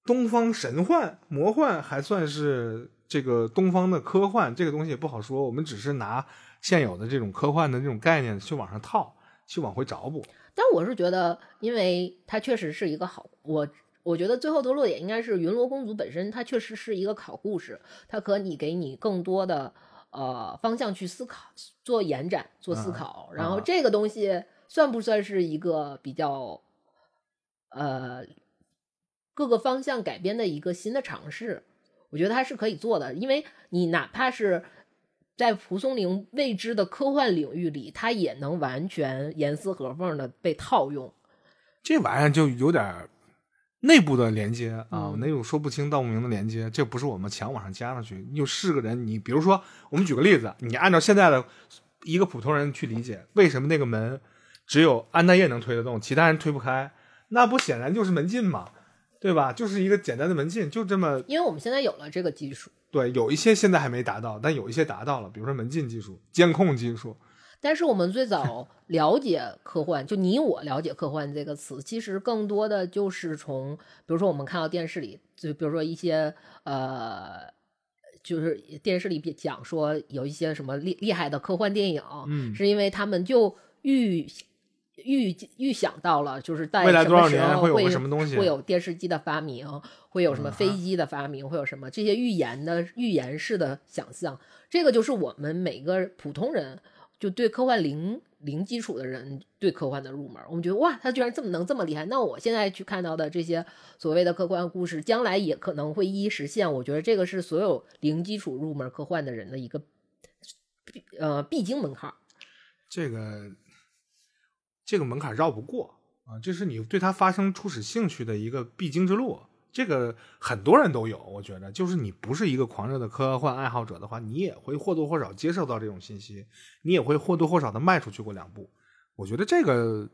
东方神幻、魔幻，还算是这个东方的科幻。这个东西也不好说，我们只是拿现有的这种科幻的这种概念去往上套，去往回找补。但我是觉得，因为它确实是一个好，我我觉得最后的落点应该是云罗公主本身，它确实是一个好故事，它可以给你更多的呃方向去思考、做延展、做思嗯考。然后啊这个东西算不算是一个比较呃各个方向改编的一个新的尝试？我觉得它是可以做的，因为你哪怕是在蒲松龄未知的科幻领域里，它也能完全严丝合缝的被套用。这玩意儿就有点儿内部的连接啊，嗯那种说不清道不明的连接，这不是我们强往上加上去。你就是个人，你比如说，我们举个例子，你按照现在的一个普通人去理解，为什么那个门只有安大业能推得动，其他人推不开？那不显然就是门禁嘛，对吧？就是一个简单的门禁，就这么因为我们现在有了这个技术，对。有一些现在还没达到，但有一些达到了，比如说门禁技术、监控技术。但是我们最早 [laughs] 了解科幻，就你我了解科幻这个词，其实更多的就是从，比如说我们看到电视里，就比如说一些呃，就是电视里比讲说有一些什么厉厉害的科幻电影，嗯是因为他们就预预预想到了，就是在未来多少年会有个什么东西会有电视机的发明，会有什么嗯飞机的发明，会有什么这些预言的预言式的想象，这个就是我们每个普通人就对科幻零零基础的人对科幻的入门。我们觉得哇，他居然这么能这么厉害，那我现在去看到的这些所谓的科幻故事，将来也可能会一一实现。我觉得这个是所有零基础入门科幻的人的一个必呃必经门槛。这个这个门槛绕不过啊，这是你对它发生初始兴趣的一个必经之路。这个很多人都有，我觉得，就是你不是一个狂热的科幻爱好者的话，你也会或多或少接受到这种信息，你也会或多或少的迈出去过两步。我觉得这个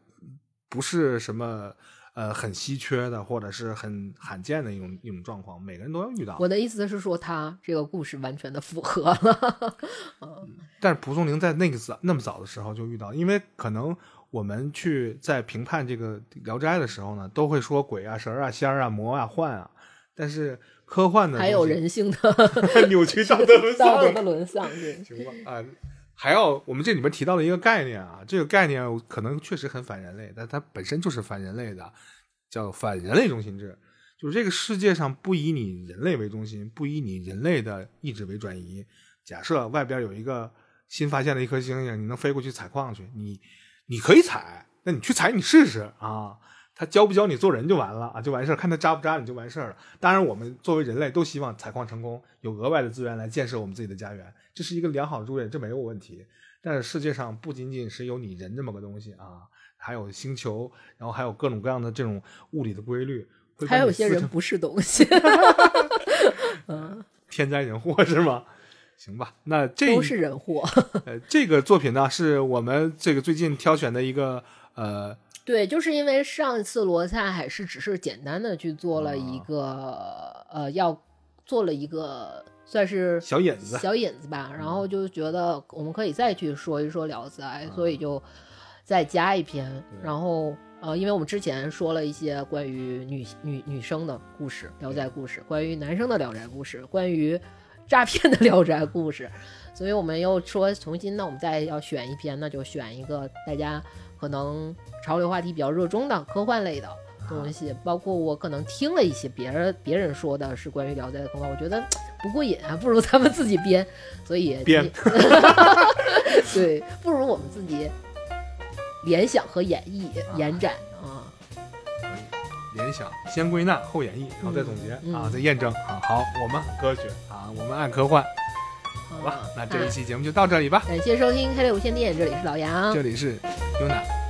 不是什么呃很稀缺的，或者是很罕见的一种一种状况，每个人都要遇到。我的意思是说，他这个故事完全的符合了。但是蒲松龄在那个早那么早的时候就遇到，因为可能我们去在评判这个《聊斋》的时候呢，都会说鬼啊、神啊、仙儿啊、魔啊、幻啊，但是科幻的还有人性的 [laughs] 扭曲 [laughs] 道德沦道德的，沦丧，对，行吧啊。还要我们这里面提到了一个概念啊，这个概念可能确实很反人类，但它本身就是反人类的，叫反人类中心制。就是这个世界上不以你人类为中心，不以你人类的意志为转移。假设外边有一个新发现的一颗星星，你能飞过去采矿去，你你可以采，那你去采你试试啊。他教不教你做人就完了啊，就完事儿，看他扎不扎你就完事儿了。当然，我们作为人类都希望采矿成功，有额外的资源来建设我们自己的家园，这是一个良好的祝愿，这没有问题。但是世界上不仅仅是有你人这么个东西啊，还有星球，然后还有各种各样的这种物理的规律，还有些人不是东西，[laughs] 嗯，[laughs] 天灾人祸是吗？行吧，那这都是人祸。[laughs] 呃这个作品呢，是我们这个最近挑选的一个呃对，就是因为上一次罗刹海是只是简单的去做了一啊个、呃，要做了一个算是小引子，小引子吧，然后就觉得我们可以再去说一说《聊斋》，所以就再加一篇，然后。呃，因为我们之前说了一些关于女女女生的故事，聊斋故事，关于男生的聊斋故事，关于诈骗的聊斋故事，[laughs] 所以我们又说重新，那我们再要选一篇，那就选一个大家可能潮流话题比较热衷的科幻类的东西，包括我可能听了一些别人别人说的是关于聊斋的科幻，我觉得不过瘾啊，不如咱们自己编，[laughs] 所以编。[laughs] 对，不如我们自己联想和演绎、延展。啊。联想先归纳后演绎，然后再总结、嗯啊，再验证啊。好，我们很科学啊，我们按科幻，好吧？那这一期节目就到这里吧。感谢收听《开列无线电》，这里是老杨，这里是 UNA。